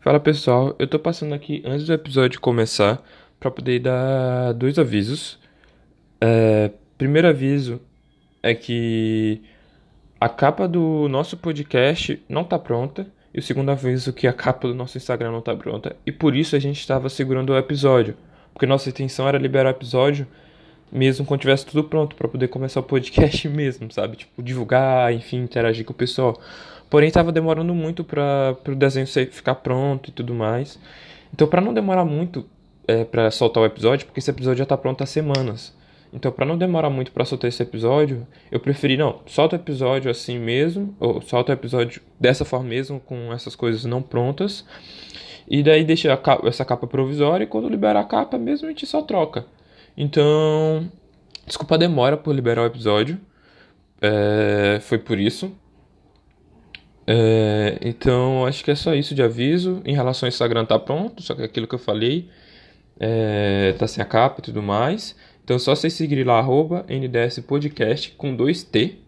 Fala pessoal, eu tô passando aqui antes do episódio começar para poder dar dois avisos. É, primeiro aviso é que a capa do nosso podcast não tá pronta. E o segundo aviso é que a capa do nosso Instagram não tá pronta. E por isso a gente estava segurando o episódio. Porque nossa intenção era liberar o episódio mesmo quando tivesse tudo pronto para poder começar o podcast mesmo, sabe? Tipo, divulgar, enfim, interagir com o pessoal. Porém, estava demorando muito para o desenho ficar pronto e tudo mais. Então, para não demorar muito é, para soltar o episódio, porque esse episódio já está pronto há semanas. Então, para não demorar muito para soltar esse episódio, eu preferi não, solta o episódio assim mesmo, ou solta o episódio dessa forma mesmo, com essas coisas não prontas. E daí deixa capa, essa capa provisória e quando liberar a capa mesmo a gente só troca. Então, desculpa a demora por liberar o episódio. É, foi por isso. É, então, acho que é só isso de aviso. Em relação ao Instagram, tá pronto, só que é aquilo que eu falei é, tá sem a capa e tudo mais. Então, só vocês seguirem lá, arroba NDS Podcast com dois T,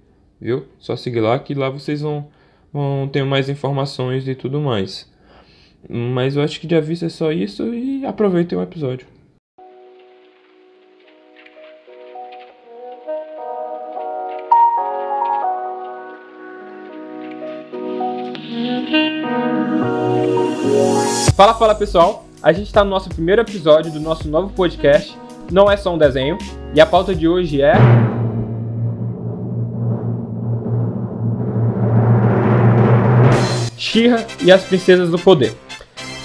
viu? Só seguir lá que lá vocês vão, vão ter mais informações e tudo mais. Mas eu acho que de aviso é só isso e aproveitem o episódio. Fala, fala pessoal! A gente está no nosso primeiro episódio do nosso novo podcast, Não é só um desenho, e a pauta de hoje é. Shira e as Princesas do Poder.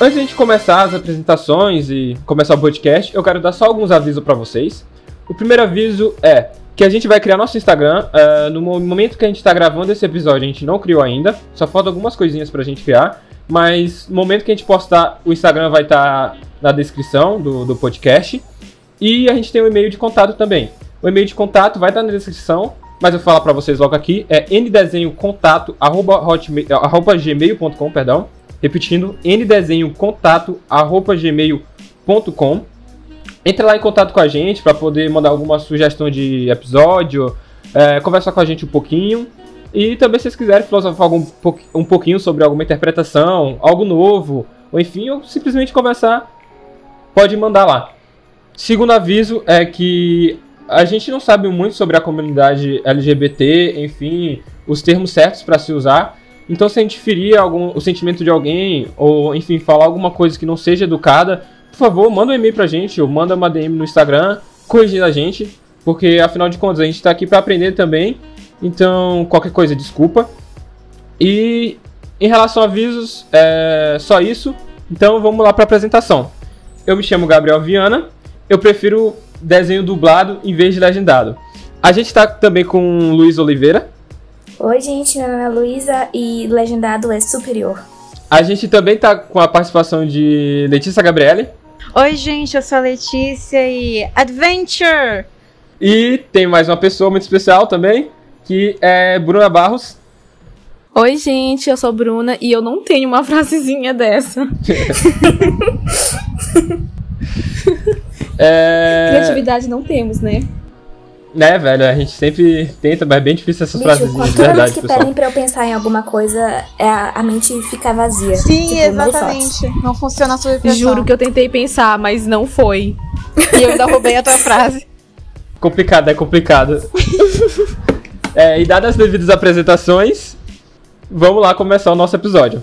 Antes de a gente começar as apresentações e começar o podcast, eu quero dar só alguns avisos para vocês. O primeiro aviso é que a gente vai criar nosso Instagram. Uh, no momento que a gente está gravando esse episódio, a gente não criou ainda, só falta algumas coisinhas para a gente criar. Mas no momento que a gente postar, o Instagram vai estar tá na descrição do, do podcast. E a gente tem um e-mail de contato também. O e-mail de contato vai estar tá na descrição, mas eu vou falar para vocês logo aqui. É ndesenhocontato.gmail.com, perdão. Repetindo, ndesenhocontato.gmail.com. Entre lá em contato com a gente para poder mandar alguma sugestão de episódio, é, conversar com a gente um pouquinho. E também se vocês quiserem filosofar algum, um pouquinho sobre alguma interpretação, algo novo, ou enfim, ou simplesmente conversar, pode mandar lá. Segundo aviso é que a gente não sabe muito sobre a comunidade LGBT, enfim, os termos certos para se usar. Então, se a gente ferir algum, o sentimento de alguém, ou enfim, falar alguma coisa que não seja educada, por favor, manda um e-mail pra gente, ou manda uma DM no Instagram, corrigindo a gente, porque afinal de contas a gente tá aqui para aprender também então, qualquer coisa, desculpa. E em relação a avisos, é só isso. Então, vamos lá para a apresentação. Eu me chamo Gabriel Viana. Eu prefiro desenho dublado em vez de legendado. A gente está também com Luiz Oliveira. Oi, gente, meu nome é Luísa e legendado é superior. A gente também está com a participação de Letícia Gabriele. Oi, gente, eu sou a Letícia e Adventure! E tem mais uma pessoa muito especial também, que é Bruna Barros. Oi, gente, eu sou Bruna e eu não tenho uma frasezinha dessa. é... Criatividade não temos, né? Né, velho, a gente sempre tenta, mas é bem difícil essas Bicho, frasezinhas de verdade, que pessoal. pedem pra eu pensar em alguma coisa, é a, a mente fica vazia. Sim, tipo, exatamente. Não funciona a sua expressão. Juro que eu tentei pensar, mas não foi. E eu ainda roubei a tua frase. Complicado, é complicado. É, e dadas as devidas apresentações, vamos lá começar o nosso episódio.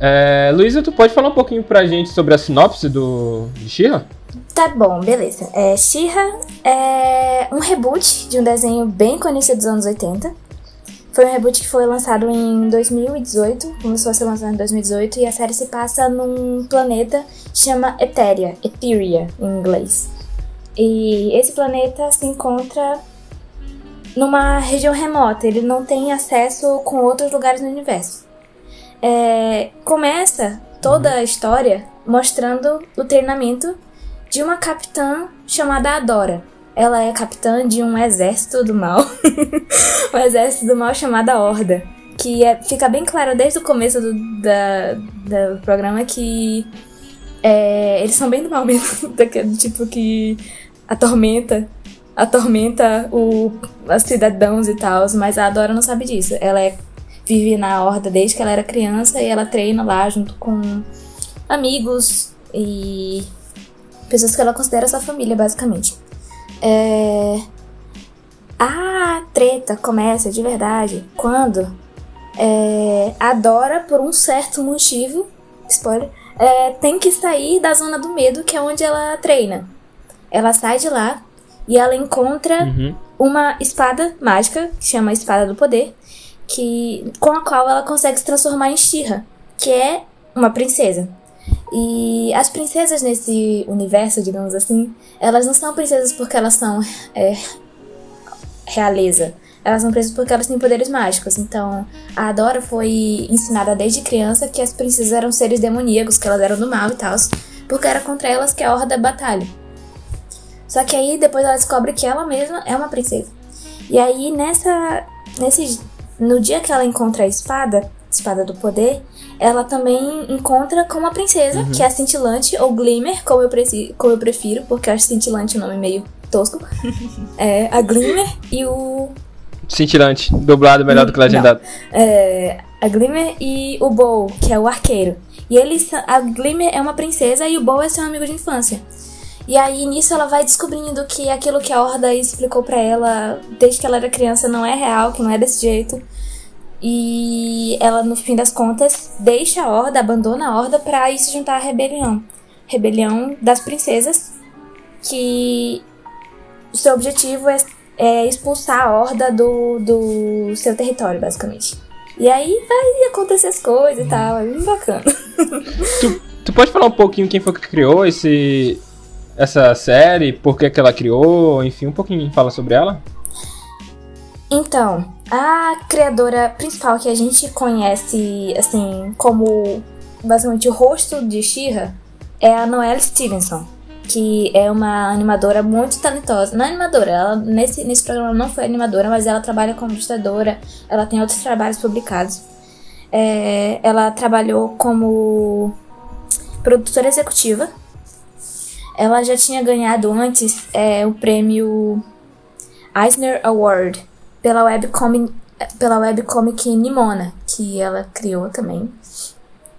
É, Luísa, tu pode falar um pouquinho pra gente sobre a sinopse do, de She-Ra? Tá bom, beleza. É, She-Ra é um reboot de um desenho bem conhecido dos anos 80. Foi um reboot que foi lançado em 2018, começou a ser lançado em 2018, e a série se passa num planeta que chama Etheria, Etheria em inglês. E esse planeta se encontra numa região remota, ele não tem acesso com outros lugares no universo é, começa toda a história mostrando o treinamento de uma capitã chamada Adora. Ela é capitã de um exército do mal. um exército do mal chamado Horda. Que é, fica bem claro desde o começo do, da, do programa que é, eles são bem do mal mesmo. Daquele tipo que atormenta atormenta o, os cidadãos e tal, mas a Adora não sabe disso. Ela é, vive na horda desde que ela era criança e ela treina lá junto com amigos e pessoas que ela considera sua família, basicamente. É... A treta começa de verdade quando é, a Dora, por um certo motivo, spoiler, é, tem que sair da zona do medo, que é onde ela treina. Ela sai de lá e ela encontra Uhum. uma espada mágica, que chama Espada do Poder, que com a qual ela consegue se transformar em Shira, que é uma princesa. E as princesas nesse universo, digamos assim, elas não são princesas porque elas são é, realeza. Elas são princesas porque elas têm poderes mágicos. Então, a Adora foi ensinada desde criança que as princesas eram seres demoníacos, que elas eram do mal e tal, porque era contra elas que a Horda batalha. Só que aí depois ela descobre que ela mesma é uma princesa. E aí nessa nesse no dia que ela encontra a espada, espada do poder, ela também encontra com uma princesa, que é a Cintilante ou Glimmer, como eu, preci, como eu prefiro, porque eu acho Cintilante um nome meio tosco. é, a Glimmer e o Cintilante, dublado melhor do que legendado. é, a Glimmer e o Bow, que é o arqueiro. E eles, a Glimmer é uma princesa e o Bow é seu amigo de infância. E aí nisso ela vai descobrindo que aquilo que a Horda explicou pra ela desde que ela era criança não é real, que não é desse jeito. E ela, no fim das contas, deixa a Horda, abandona a Horda pra ir se juntar à rebelião. Rebelião das princesas, que o seu objetivo é, é expulsar a Horda do, do seu território, basicamente. E aí vai acontecer as coisas e tal, é bem bacana. Tu, tu pode falar um pouquinho quem foi que criou esse, essa série, por que, que ela criou, enfim, um pouquinho fala sobre ela? Então, a criadora principal que a gente conhece, assim, como basicamente o rosto de She-Ra é a Noelle Stevenson, que é uma animadora muito talentosa. Não é animadora, ela nesse, nesse programa não foi animadora, mas ela trabalha como ilustradora, ela tem outros trabalhos publicados. É, ela trabalhou como produtora executiva. Ela já tinha ganhado antes é, o prêmio Eisner Award pela webcomic, pela webcomic Nimona, que ela criou também.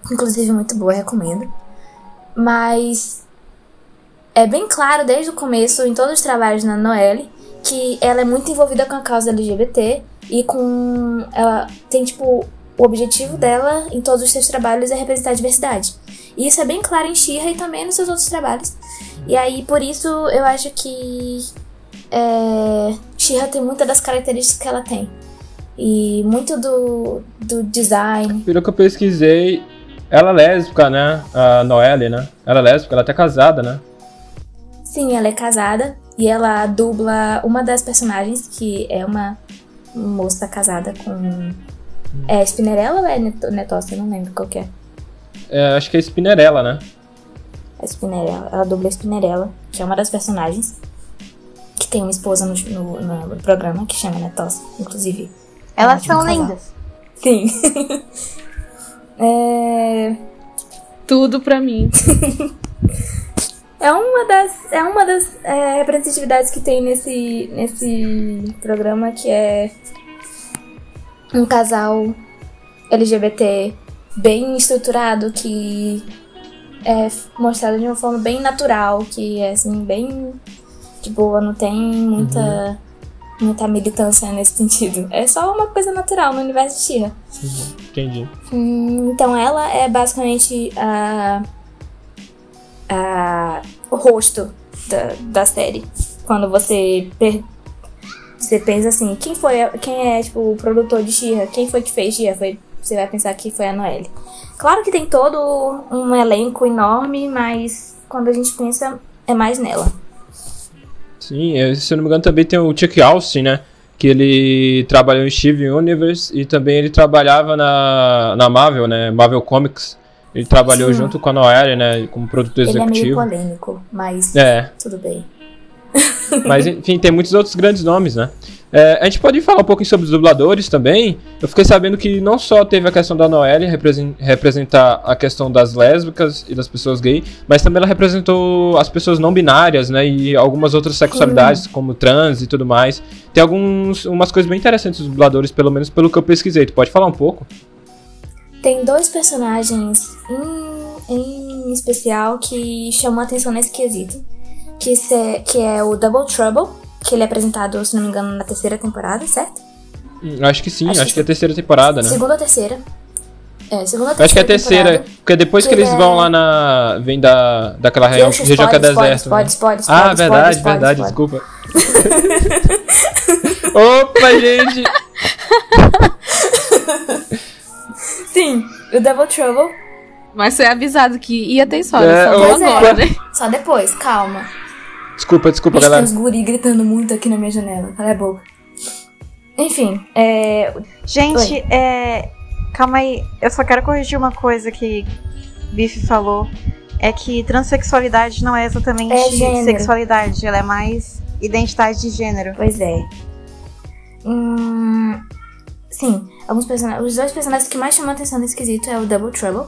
Inclusive muito boa, recomendo. Mas é bem claro desde o começo, em todos os trabalhos na Noelle, que ela é muito envolvida com a causa LGBT e com. Ela tem, tipo, o objetivo dela em todos os seus trabalhos é representar a diversidade. E isso é bem claro em Shira e também nos seus outros trabalhos. E aí, por isso, eu acho que é, Shira tem muitas das características que ela tem. E muito do, do design. Pelo que eu pesquisei, ela é lésbica, né? A Noelle, né? Ela é lésbica, ela é até casada, né? Sim, ela é casada e ela dubla uma das personagens, que é uma moça casada com. É Spinnerella ou é Net- Netossa? Eu não lembro qual que é. É, acho que é Spinnerella, né? A Spinnerella. Ela dubla a Spinnerella, que é uma das personagens. Que tem uma esposa no, no, no programa que chama Netossa, inclusive. Elas são lindas. Sim. é. Tudo pra mim. É uma das, é uma das é, representatividades que tem nesse, nesse programa, que é um casal LGBT bem estruturado, que é mostrado de uma forma bem natural, que é assim, bem de boa, não tem muita, muita militância nesse sentido. É só uma coisa natural no universo de Shira. Entendi. Hum, então ela é basicamente a, a o rosto da, da série. Quando você per- você pensa assim, quem foi quem é tipo o produtor de Shira? Quem foi que fez Shira? Foi você vai pensar que foi a Noelle. Claro que tem todo um elenco enorme, mas quando a gente pensa é mais nela. Sim, é, se eu não me engano também tem o Chuck Austin, né? Que ele trabalhou em Steven Universe e também ele trabalhava na, na Marvel, né? Marvel Comics. Ele trabalhou Sim. junto com a Noelle, né, como produtor Ele é meio executivo. polêmico, mas É, tudo bem. mas enfim, tem muitos outros grandes nomes, né? É, a gente pode falar um pouquinho sobre os dubladores também. Eu fiquei sabendo que não só teve a questão da Noelle represen- representar a questão das lésbicas e das pessoas gay, mas também ela representou as pessoas não binárias, né? E algumas outras sexualidades, como trans e tudo mais. Tem alguns umas coisas bem interessantes dos dubladores, pelo menos pelo que eu pesquisei. Tu pode falar um pouco? Tem dois personagens em, em especial que chamam a atenção nesse quesito. Que, se- que é o Double Trouble, que ele é apresentado, se não me engano, na terceira temporada, certo? Hum, Acho que sim, Acho acho, que que é a terceira temporada, né? Segunda ou terceira. É, segunda ou Eu Acho que é a terceira. terceira, porque depois que Que eles é- vão lá na. vem da, daquela região, região que é spoiler, deserto. spoiler, né? spoiler, Ah, spoiler, verdade, spoiler, verdade, spoiler. desculpa. Opa, gente! Sim, o Double Trouble. Mas foi avisado que ia ter história. É, só é. agora, né? Só depois, calma. Desculpa, desculpa, Ixi, tem galera. uns guri gritando muito aqui na minha janela. Cala a boca. Enfim, é. Gente, é. Calma aí, eu só quero corrigir uma coisa que Biff falou. É que transexualidade não é exatamente É sexualidade, ela é mais identidade de gênero. Pois é. Hum, sim, alguns personagens. Os dois personagens que mais chamam a atenção nesse quesito é o Double Trouble,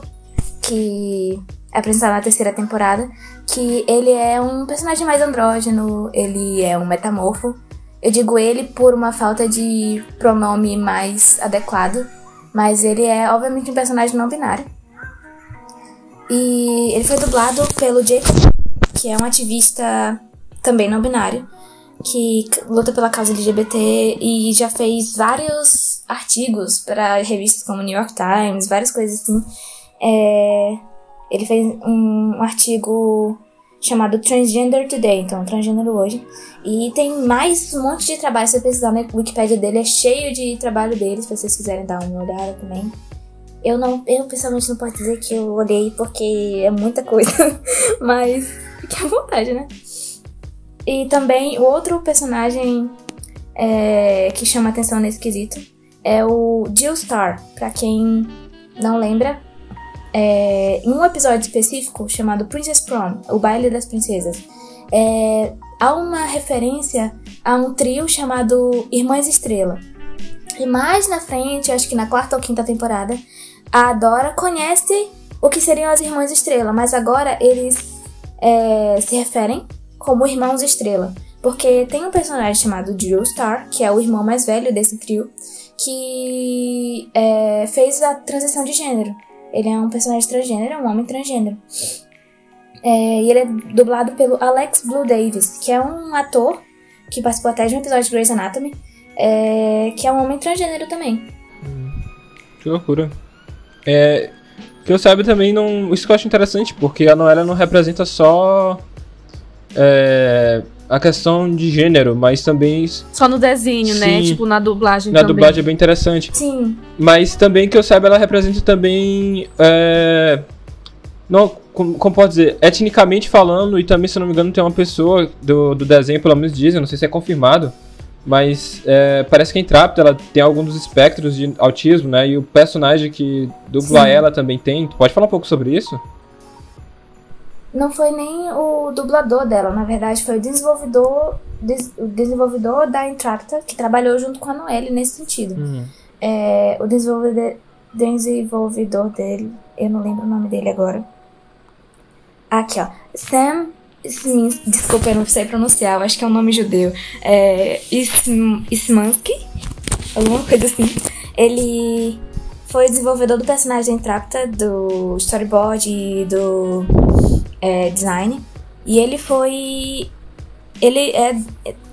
que é apresentado na terceira temporada. Que ele é um personagem mais andrógeno, ele é um metamorfo. Eu digo ele por uma falta de pronome mais adequado, mas ele é obviamente um personagem não binário. E ele foi dublado pelo Jacob, que é um ativista também não binário que luta pela causa LGBT e já fez vários artigos para revistas como New York Times, várias coisas assim. É, ele fez um, artigo chamado Transgender Today, então transgênero hoje. E tem mais um monte de trabalho, se você pesquisar na Wikipedia dele, é cheio de trabalho deles, se vocês quiserem dar uma olhada também. Eu não, eu pessoalmente não posso dizer que eu olhei porque é muita coisa, mas fique à vontade, né? E também o outro personagem é, que chama atenção nesse quesito é o Jill Star. Pra quem não lembra, é, em um episódio específico chamado Princess Prom, o baile das princesas, é, há uma referência a um trio chamado Irmãs Estrela. E mais na frente, acho que na quarta ou quinta temporada, a Dora conhece o que seriam as Irmãs Estrela, mas agora eles é, se referem como Irmãos Estrela. Porque tem um personagem chamado Drew Star, que é o irmão mais velho desse trio, que é, fez a transição de gênero. Ele é um personagem transgênero, é um homem transgênero. É, e ele é dublado pelo Alex Blue Davis, que é um ator que participou até de um episódio de Grey's Anatomy, é, que é um homem transgênero também. Que loucura. É, que eu saiba também, não, isso que eu acho interessante, porque a Noela não representa só é, a questão de gênero, mas também Só no desenho, né? Sim. Tipo, na dublagem na também. dublagem é bem interessante. Sim, Mas também que eu saiba, ela representa também. É, não, como, como pode dizer? Etnicamente falando, e também, se não me engano, tem uma pessoa do, do desenho, pelo menos dizem, não sei se é confirmado. Mas é, parece que a Intrapta ela tem algum dos espectros de autismo, né? E o personagem que dubla Sim. ela também tem. Tu pode falar um pouco sobre isso? Não foi nem o dublador dela, na verdade foi o desenvolvedor, des- o desenvolvedor da Intracta que trabalhou junto com a Noelle nesse sentido. É, o desenvolvedor, desenvolvedor dele, eu não lembro o nome dele agora. Aqui, ó. Sam Smith, desculpa, eu não sei pronunciar, eu acho que é um nome judeu. É, Ism- Ismansky, alguma coisa assim. Ele foi desenvolvedor do personagem Trapta, do storyboard e do é, design. E ele foi. Ele é.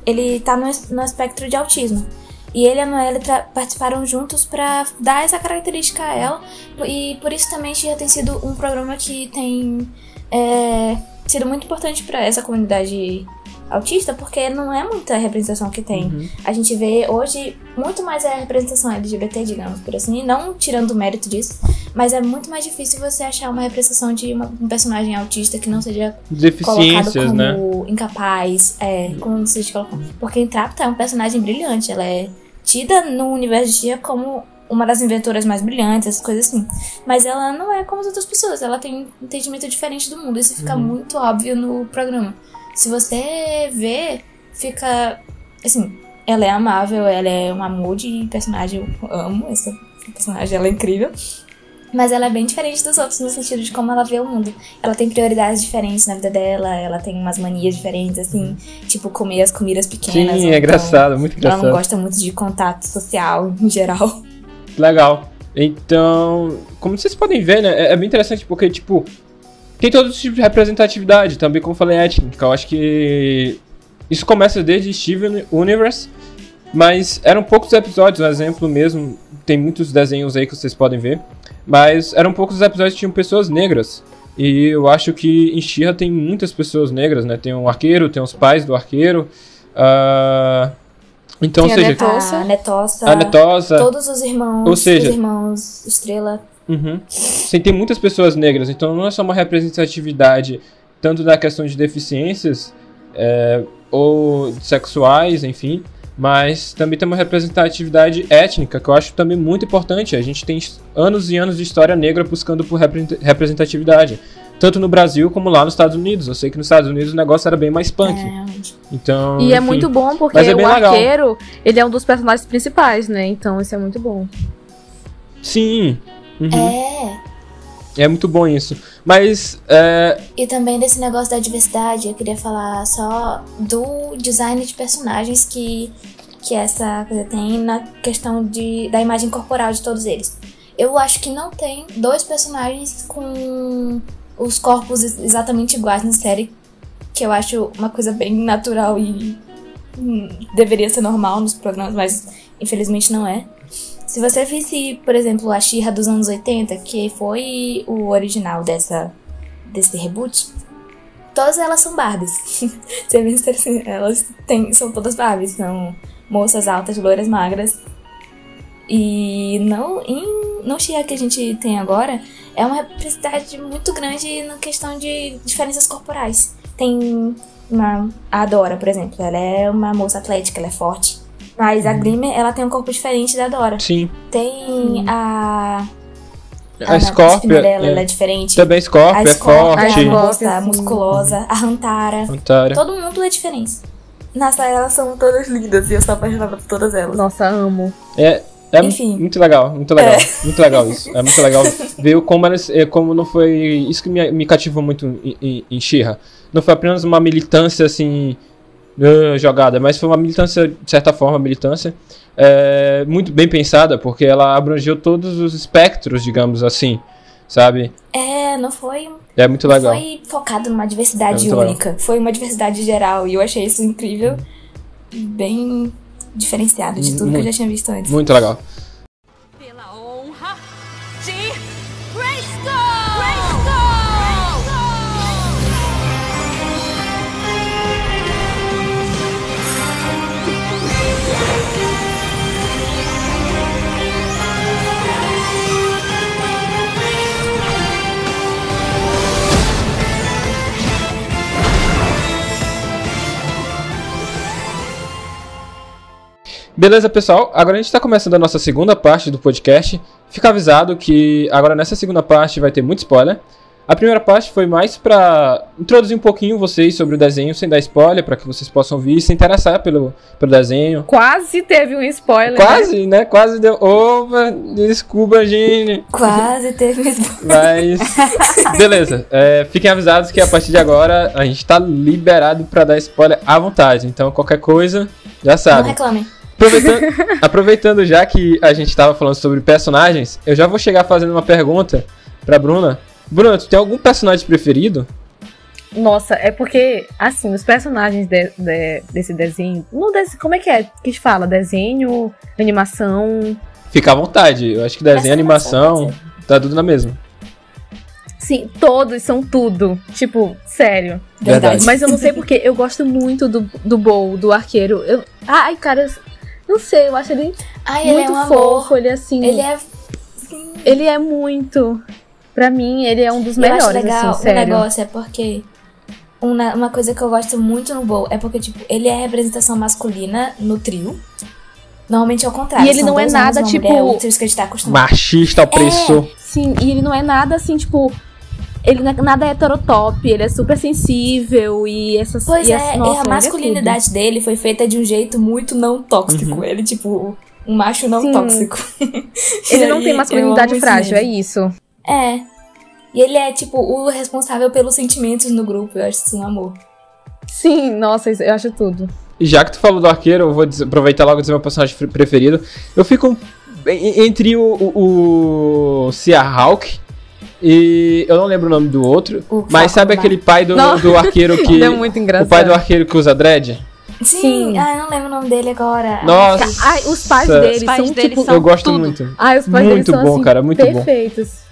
Ele tá no, no espectro de autismo. E ele e a Noelle participaram juntos pra dar essa característica a ela. E por isso também já tem sido um programa que tem é, sido muito importante pra essa comunidade autista, porque não é muita representação que tem. A gente vê hoje muito mais a representação LGBT, digamos por assim, não tirando o mérito disso, mas é muito mais difícil você achar uma representação de uma- um personagem autista que não seja colocado Deficiências, como né? incapaz, é, como se diz colocar. Porque Intrapta é um personagem brilhante, ela é tida no universo de dia como uma das inventoras mais brilhantes, essas coisas assim. Mas ela não é como as outras pessoas, ela tem um entendimento diferente do mundo. Isso fica muito óbvio no programa. Se você vê, fica. Assim, ela é amável, ela é um amor de personagem. Eu amo essa personagem, ela é incrível. Mas ela é bem diferente dos outros no sentido de como ela vê o mundo. Ela tem prioridades diferentes na vida dela, ela tem umas manias diferentes, assim, tipo comer as comidas pequenas. Sim, é então engraçado, muito Ela engraçado. não gosta muito de contato social em geral. Legal. Então, como vocês podem ver, né, é é bem interessante porque, tipo, tem todo tipo de representatividade, também como eu falei, étnica. Eu acho que isso começa desde Steven Universe, mas eram poucos episódios, um exemplo mesmo, tem muitos desenhos aí que vocês podem ver, mas eram poucos episódios que tinham pessoas negras. E eu acho que em She-Ra tem muitas pessoas negras, né? Tem um arqueiro, tem os pais do arqueiro. ah, então, Tem ou a seja, Netossa. A Netossa. a Netosa. Todos os irmãos. Ou seja- Os irmãos Estrela. Uhum. Sim, tem muitas pessoas negras, então não é só uma representatividade tanto da questão de deficiências é, ou sexuais, enfim, mas também tem uma representatividade étnica, que eu acho também muito importante. A gente tem anos e anos de história negra buscando por repre- representatividade, tanto no Brasil como lá nos Estados Unidos. Eu sei que nos Estados Unidos o negócio era bem mais punk. É. Então, E é enfim. muito bom porque é o legal. arqueiro, ele é um dos personagens principais, né? Então isso é muito bom. Sim. Uhum. É. É muito bom isso. Mas é, E também desse negócio da diversidade, eu queria falar só do design de personagens que, que essa coisa tem na questão de, da imagem corporal de todos eles. Eu acho que não tem dois personagens com os corpos ex- exatamente iguais na série, que eu acho uma coisa bem natural e hum, deveria ser normal nos programas, mas infelizmente não é. Se você visse, por exemplo, a She-Ra dos anos 80, que foi o original dessa desse reboot, todas elas são Barbies. Você vê se assim, elas têm, são todas Barbies, são moças altas, loiras, magras. E não, em, no She-Ra que a gente tem agora, é uma representatividade muito grande na questão de diferenças corporais. Tem uma, a Dora, por exemplo, ela é uma moça atlética, ela é forte. Mas a Glimmer, ela tem um corpo diferente da Dora. sim. Tem a... A, Scorpio. dela, é, ela é diferente. Também Scorpio A é Scorpio, forte. a Scorpio, sim. musculosa, a Rantara. Antara. Todo mundo é diferente. Nossa, elas são todas lindas e eu sou apaixonada por todas elas. Nossa, amo. É, é Enfim. muito legal, muito legal, muito legal isso. É muito legal ver como, elas, é, como não foi. Isso que me, me cativou muito em, em, em She-Ra. Não foi apenas uma militância assim. Jogada, mas foi uma militância, de certa forma, militância é, muito bem pensada, porque ela abrangeu todos os espectros, digamos assim, sabe? É, não foi, É muito legal. foi focado numa diversidade É muito única. Foi uma diversidade geral e eu achei isso incrível. Bem diferenciado de tudo que eu já tinha visto antes. Muito legal. Beleza, pessoal? Agora a gente está começando a nossa segunda parte do podcast. Fica avisado que agora nessa segunda parte vai ter muito spoiler. A primeira parte foi mais para introduzir um pouquinho vocês sobre o desenho, sem dar spoiler, para que vocês possam vir e se interessar pelo, pelo desenho. Quase teve um spoiler. né? Quase, né? Quase deu. Opa, desculpa, gente. Quase teve mesmo. Mas. Beleza. é, fiquem avisados que a partir de agora a gente tá liberado para dar spoiler à vontade. Então qualquer coisa, já Não sabe. Aproveitando, aproveitando já que a gente tava falando sobre personagens, eu já vou chegar fazendo uma pergunta pra Bruna. Bruna, tu tem algum personagem preferido? Nossa, é porque, assim, os personagens de- de- desse desenho. No desse, como é que é que fala? Desenho, animação. Fica à vontade. Eu acho que desenho e Essa animação tá tudo na mesma. Sim, todos são tudo. Tipo, sério. Verdade. Mas eu não sei porque eu gosto muito do, do Bowl, do arqueiro. Eu, ai, cara, não sei, eu acho ele Ai, ele muito é um fofo. amor. Ele é assim. Ele é. ele é muito. Pra mim, ele é um dos Eu acho melhores, legal assim, o negócio é porque uma, uma coisa que eu gosto muito no Bowl é porque, tipo, ele é a representação masculina no trio. Normalmente é o contrário. E ele não é nada, tipo- mulher, outros que a gente tá acostumado. Machista, opressor. Sim, e ele não é nada assim, tipo. Ele não é nada heterotop, ele é super sensível e essas Pois e é, essa- e nossa, a ele é masculinidade dele foi feita de um jeito muito não tóxico. Uhum. Ele, tipo, um macho não Sim. tóxico. Ele não tem masculinidade frágil, é isso. É. E ele é, tipo, o responsável pelos sentimentos no grupo. Eu acho isso um amor. Sim, nossa, eu acho tudo. E já que tu falou do arqueiro, eu vou aproveitar logo e dizer meu personagem pre- preferido. Eu fico en- entre o, o, o Seahawk e. Eu não lembro o nome do outro. O mas sabe aquele pai do, Não. do arqueiro que. É muito engraçado. o pai do arqueiro que usa dread? Sim. Sim. Ah, eu não lembro o nome dele agora. Nossa. Ai, os pais dele Os pais são dele tipo. são- eu gosto tudo. muito. Ai, os pais Muito bom, assim, cara, muito bom. perfeitos.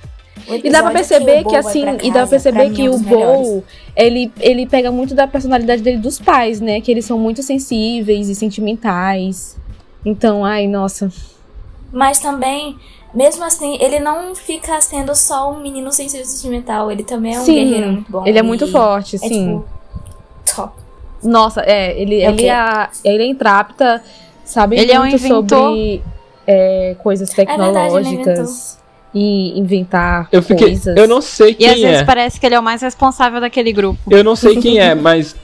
O E dá pra perceber o que, vai assim, pra e dá pra casa, perceber pra que é o. Bo, ele, ele pega muito da personalidade dele dos pais, né? Que eles são muito sensíveis e sentimentais. Então, ai, nossa. Mas também, mesmo assim, ele não fica sendo só um menino sem ser sentimental. Ele também é um sim, guerreiro muito bom. ele é muito e forte, É, sim. tipo, top. Nossa, é, ele, É ele, é, a- ele é intrapta, sabe Ele é um muito inventor. sobre é, coisas ele é tecnológicas e inventar Eu fiquei. coisas. Eu não sei E quem às vezes é. parece que ele é o mais responsável daquele grupo. Eu não sei quem é, mas.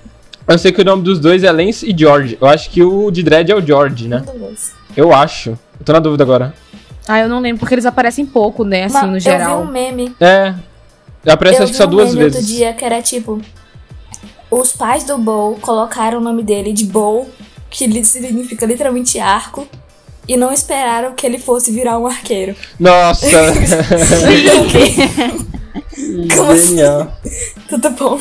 Eu sei que o nome dos dois é Lance e George. Eu acho que o de dread é o George, né? Muito. Eu acho. Eu tô na dúvida agora. Ah, eu não lembro, porque eles aparecem pouco, né, assim, Mas no Eu geral. vi um meme. É. Aparece eu acho que vi só um duas meme vezes. outro dia que era tipo. Os pais do Bow colocaram o nome dele de Bow, que significa literalmente arco, e não esperaram que ele fosse virar um arqueiro. Nossa! Como assim? Genial. Tudo bom.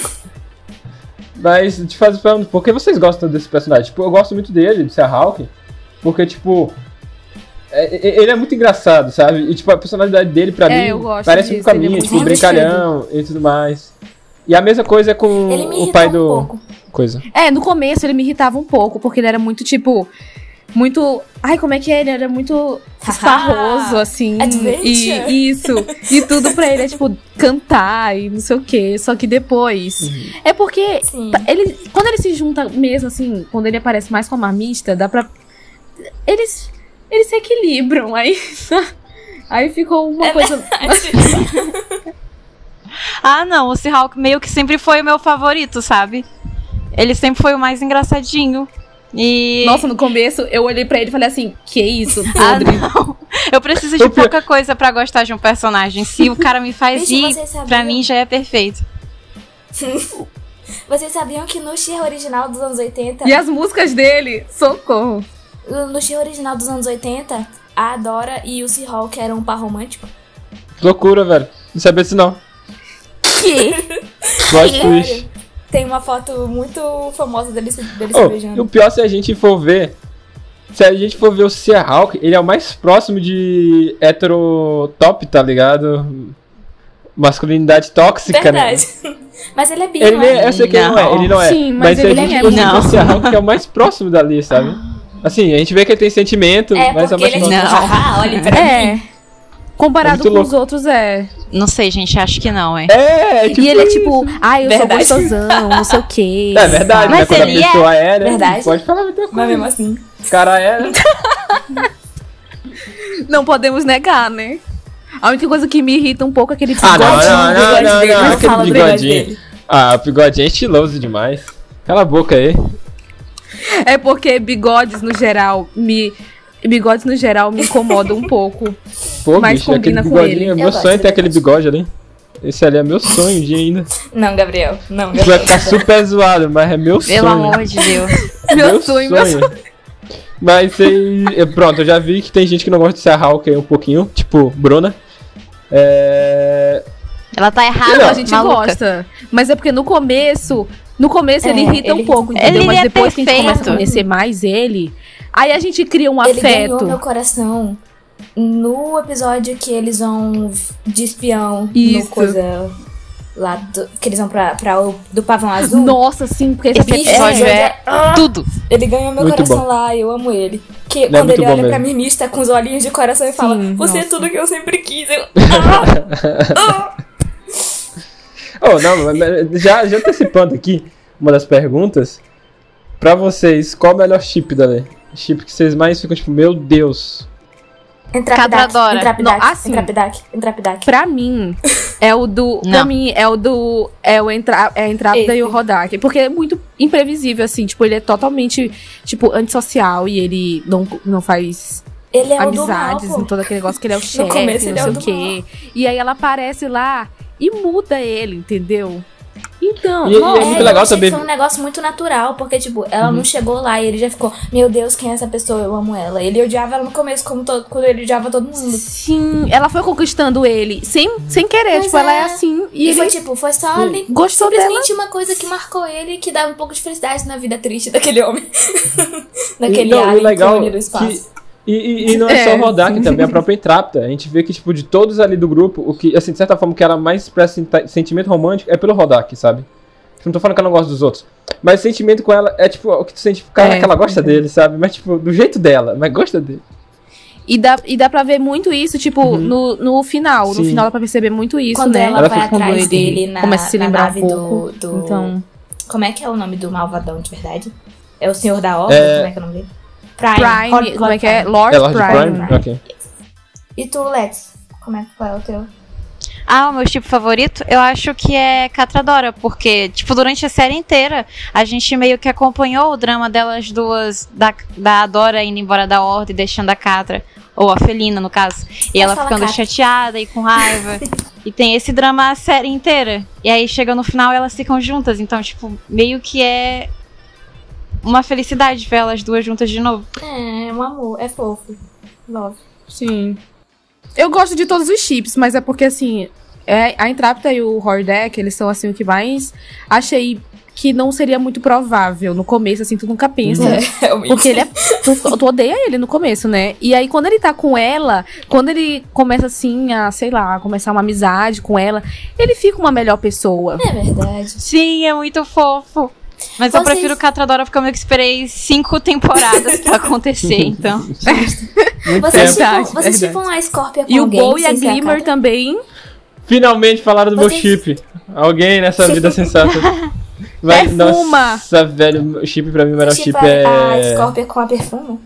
Mas te faz por que vocês gostam desse personagem? Tipo, eu gosto muito dele, de Seahawk, porque, tipo. É- é- ele é muito engraçado, sabe? E, tipo, a personalidade dele, pra É, mim, eu gosto parece disso, um ele é caminho, muito tipo, divertido. brincalhão e tudo mais. E a mesma coisa com o pai um do. pouco. Coisa. É, no começo ele me irritava um pouco, porque ele era muito, tipo. Muito. Ai, como é que é? Ele era muito esparroso, assim. Adventure. E isso. E tudo pra ele é, tipo, cantar e não sei o quê. Só que depois. É porque. Sim. Ele, quando ele se junta mesmo, assim, quando ele aparece mais como armista, dá pra. Eles. Eles se equilibram. Aí. Aí ficou uma É coisa. Ah, não, o Seahawk meio que sempre foi o meu favorito, sabe? Ele sempre foi o mais engraçadinho. E. Nossa, no começo eu olhei pra ele e falei assim: Que isso, Ah, podre. não. Eu preciso de pouca coisa pra gostar de um personagem. Se o cara me faz Bicho, sabiam? pra mim já é perfeito. Vocês sabiam que no She original dos anos 80, E as músicas dele, socorro. No She original dos anos 80, a Dora e o Seahawk eram um par romântico? Loucura, velho. Não sabia disso não. Que? Plot twist. Tem uma foto muito famosa deles, deles se Oh, e beijando. o pior se a gente for ver. Se a gente for ver o Seahawk, ele é o mais próximo de heterotop, tá ligado? Masculinidade tóxica, né? Verdade. Mas ele é bi, Ele não nem, é? eu sei que ele não é, ele não é. Sim, mas se a ele gente é for ver não. o Seahawk, que é o mais próximo dali, sabe? Assim, a gente vê que ele tem sentimento, É, mas é mais ele é tipo. Não. haha, olha pra mim. É. Comparado É com os outros, é. Não sei, gente, acho que não, é. É, é tipo e ele é tipo, ai, eu Verdade. sou gostosão, não sei o quê. É verdade, Mas né? Quando a ele é. pessoa é, né? Verdade. Pode falar muita Mas coisa. mesmo assim. O cara é, né? Não podemos negar, né? A única coisa que me irrita um pouco é aquele Ah, não, bigodinho. não, não, não, não, mas aquele fala do bigode bigodinho. dele. Ah, o bigodinho é estiloso demais. Cala a boca aí. É porque bigodes no geral me. Bigodes no geral me incomodam um pouco. Pô, Mas bicho, combina com ele. é Meu Eu sonho é gosto ter aquele bigode ali. Esse ali é meu sonho dia ainda. Não, Gabriel. Não, Vai Gabriel. ficar super zoado, mas é meu Pelo sonho. amor de Deus. Meu sonho, meu sonho. Mas é, pronto, eu já vi que tem gente que não gosta de ser a Hulk aí um pouquinho, tipo, Bruna. É. Ela tá errada, Não, a gente maluca. gosta. Mas é porque no começo. No começo ele É, irrita ele um pouco, muito. entendeu? Ele Mas é depois que a gente começa a conhecer mais ele, aí a gente cria um Ele ganhou afeto. meu coração no episódio que eles vão de espião Isso. no coisa lá do, que eles vão pra, pra o do pavão azul. Nossa, sim, porque Esse Bicho, episódio é já- Ah! tudo. Ele ganhou meu Muito coração bom. lá, eu amo ele. Que Ele é quando muito ele olha pra mesmo. mim, está com os olhinhos de coração e fala: Sim, Você é nossa. tudo que eu sempre quis. Eu, ah! Ah! Oh, não, já, já antecipando aqui uma das perguntas. Pra vocês, qual o melhor chip da lei? chip que vocês mais ficam tipo, meu Deus. Entrapidac, Cadradora. Entrapidac, Não, assim. Entrapidac, Entrapidac. Pra mim, é o do. Pra Não. mim, é o do. É o entra, é a Entrapta Esse. e o Rodak. Porque é muito imprevisível, assim. Tipo, ele é totalmente, tipo, antissocial e ele não, não faz Ele é o do mal, amizades em todo aquele negócio que ele é o chefe, não ele é sei o o do quê. E aí ela aparece lá e muda ele, entendeu? Então, E- e nossa, é muito eu legal também- que foi um negócio muito natural, porque, tipo, ela Uhum. não chegou lá e ele já ficou, meu Deus, quem é essa pessoa? Eu amo ela. Ele odiava ela no começo, como todo, quando ele odiava todo mundo. sim, ela foi conquistando ele sem, sem querer. Pois tipo, ela é é. assim. E, E, ele foi, tipo, foi só ali, gostou simplesmente uma coisa que marcou ele, que dava um pouco de felicidade na vida triste daquele homem. Daquele E, não, alien e legal do espaço. que- E, e- e não é, só É, o Rodak, sim. também a própria Entrapta. A gente vê que, tipo, de todos ali do grupo, o que, assim, de certa forma, o que ela mais expressa sentimento romântico é pelo Rodak, sabe? Não tô falando que eu não gosto dos outros. Mas o sentimento com ela é, tipo, o que tu sente, cara, É, que ela gosta é. dele, sabe? Mas, tipo, do jeito dela, mas gosta dele. E dá, e dá pra ver muito isso, tipo, no, no final. No Uhum. Sim. final dá pra perceber muito isso, Quando né? ela, Ela vai atrás ele dele na, começa a se na lembrar nave um pouco. do, do- Então, Como é que é o nome do malvadão de verdade? É o Senhor da Obra? É- Como é que é o nome dele? Prime. Prime, Lord- como é que é? Lord, É Lord Prime. Prime? Ok. E tu, Lex? Como é que foi o teu? Ah, o meu tipo favorito? Eu acho que é Catradora, porque, tipo, durante a série inteira, a gente meio que acompanhou o drama delas duas, da, da Dora indo embora da Ordem, deixando a Catra, ou a Felina, no caso, e ela fala ficando Catra. chateada e com raiva. e tem esse drama a série inteira. E aí chega no final elas ficam juntas, então, tipo, meio que é uma felicidade ver elas duas juntas de novo. É, é um amor, é fofo. Love. Sim. Eu gosto de todos os chips, mas é porque, assim, é, a Entrapta e o Hordek, eles são, assim, o que mais achei que não seria muito provável. No começo, assim, tu nunca pensa. realmente. Porque ele é. Tu, tu odeia ele no começo, né? E aí, quando ele tá com ela, quando ele começa assim a, sei lá, começar uma amizade com ela, ele fica uma melhor pessoa. É verdade. Sim, é muito fofo. Mas eu Vocês- prefiro Catradora porque eu meio que esperei cinco temporadas pra acontecer, então. Vocês. Verdade, chipam, vocês chipam a Scorpia com E o? Bo e a Glimmer também. Finalmente falaram do meu Vocês- chip. Alguém nessa vida sensata. Vai, Perfuma. nossa, velho, o chip pra mim, o melhor chip chipa é, a Scorpia com a perfume?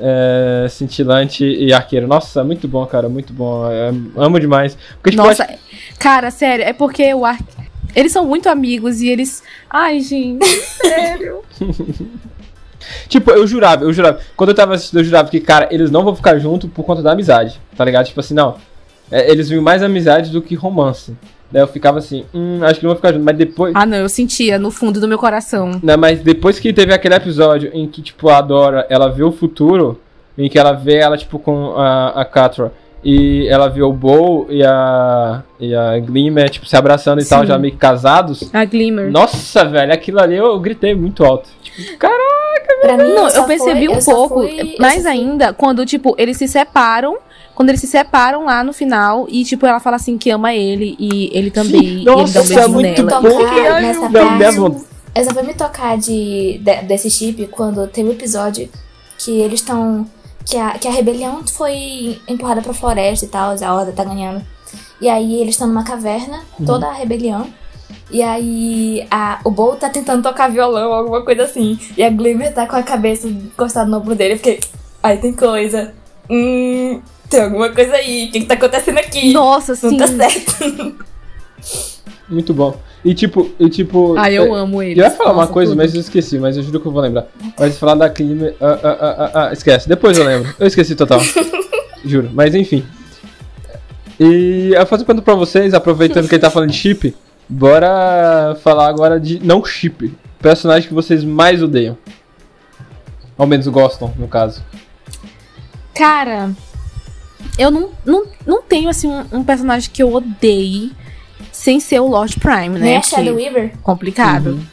é cintilante e arqueiro. Nossa, muito bom, cara, muito bom. É, amo demais. Porque, tipo, Nossa, acho- cara, sério, é porque o Ar... Eles são muito amigos e eles. Ai, gente, sério. tipo, eu jurava, eu jurava. Quando eu tava assistindo, eu jurava que, cara, eles não vão ficar juntos por conta da amizade, tá ligado? Tipo assim, não. É, eles viam mais amizade do que romance. Daí eu ficava assim, hum, acho que não vão ficar juntos. Mas depois. Ah, não, eu sentia no fundo do meu coração. Né, mas depois que teve aquele episódio em que, tipo, a Dora, ela vê o futuro, em que ela vê ela, tipo, com a, a Catra, e ela vê o Bo e a, e a Glimmer, tipo, se abraçando e tal, Sim. já meio que casados. A Glimmer. Nossa, velho, aquilo ali eu gritei muito alto. Tipo, cara, Pra mim, Não, só eu percebi fui- um eu só pouco, fui- eu mais só fui- ainda, quando, tipo, eles se separam. Quando eles se separam lá no final e, tipo, ela fala assim que ama ele e ele também. e ele dá um Nossa, beijinho muito nela. bom. tocar nessa parte. vontade. Essa foi me tocar de, de- desse chip quando tem um episódio que eles estão. Que a, que a rebelião foi empurrada pra floresta e tal, a Horda tá ganhando. E aí eles estão numa caverna, toda a rebelião. E aí a, o Bo tá tentando tocar violão, alguma coisa assim. E a Glimmer tá com a cabeça encostada no ombro dele. Eu fiquei, aí tem coisa. Hum, tem alguma coisa aí. O que, que tá acontecendo aqui? Nossa, Não sim. tá certo. muito bom. E tipo, e tipo. Ai, eu é, amo ele. Eu ia falar uma coisa, mas eu esqueci, mas eu juro que eu vou lembrar. Mas falar da Glimmer. Ah, ah, ah, ah, ah, esquece, depois eu lembro. Eu esqueci total. juro, mas enfim. E eu faço pergunta pra vocês, aproveitando que ele tá falando de chip. Bora falar agora de não chip. Personagem que vocês mais odeiam. Ao menos gostam, no caso. Cara, eu não, não, não tenho, assim, um, um personagem que eu odeie sem ser o Lord Prime, né? Nem a Shadow Weaver? complicado. Uhum.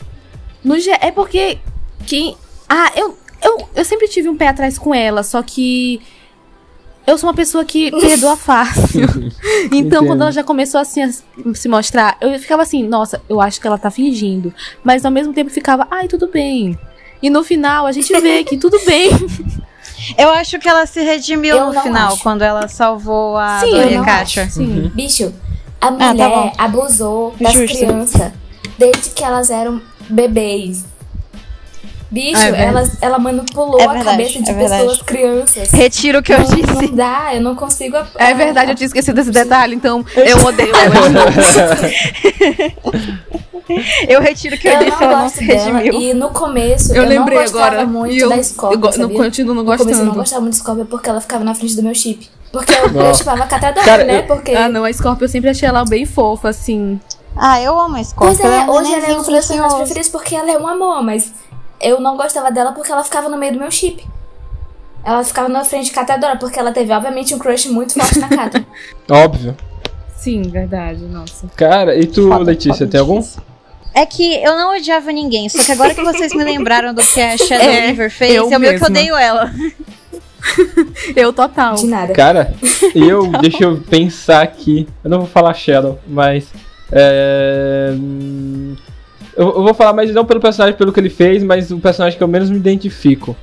No ge- é porque que ah, eu, eu eu sempre tive um pé atrás com ela, só que eu sou uma pessoa que perdoa fácil. então, Entendo. quando ela já começou assim a se mostrar, eu ficava assim, nossa, eu acho que ela tá fingindo, mas ao mesmo tempo ficava, ai, tudo bem. E no final a gente vê que tudo bem. Eu acho que ela se redimiu Eu no final, acho. quando ela salvou a Sim, eu Doria não Katia. acho. Sim. Bicho, a tá mulher bom. abusou das Justo. crianças desde que elas eram bebês. Bicho, Ah, é ela, ela manipulou É a verdade, cabeça de é pessoas crianças. Retiro o que eu não, disse. não dá, eu não consigo. É verdade, eu tinha esquecido desse detalhe, então eu odeio. Eu retiro o que eu, Eu disse, não ela não gosto se dela. redimiu. E no começo, Eu eu, lembrei não gostava agora. muito eu, da eu Scorpio, go- não sabia? continuo não No começo eu não gostando. gostava muito de Scorpio porque ela ficava na frente do meu chip. Porque eu, eu Nossa. chipava a Catadora, Cara, né? eu- Porque... Ah, não, a Scorpio eu sempre achei ela bem fofa, assim. Ah, eu amo a Pois Scorpio. é, um hoje ela é um meus personagens precioso. preferidos porque ela é um amor, mas eu não gostava dela porque ela ficava no meio do meu chip. Ela ficava na frente de Catadora porque ela teve, obviamente, um crush muito forte na Cata. Óbvio. Sim, verdade, nossa. Cara, e tu, Foda, Letícia, foda, tem algum? É que eu não odiava ninguém, só que agora que vocês me lembraram do que a Shadow É, Weaver fez, eu eu, meio que odeio ela. Eu total. De nada. Cara, eu. Deixa eu pensar aqui. Eu não vou falar Shadow, mas. É. Eu, eu vou falar mais não pelo personagem, pelo que ele fez, mas o personagem que eu menos me identifico.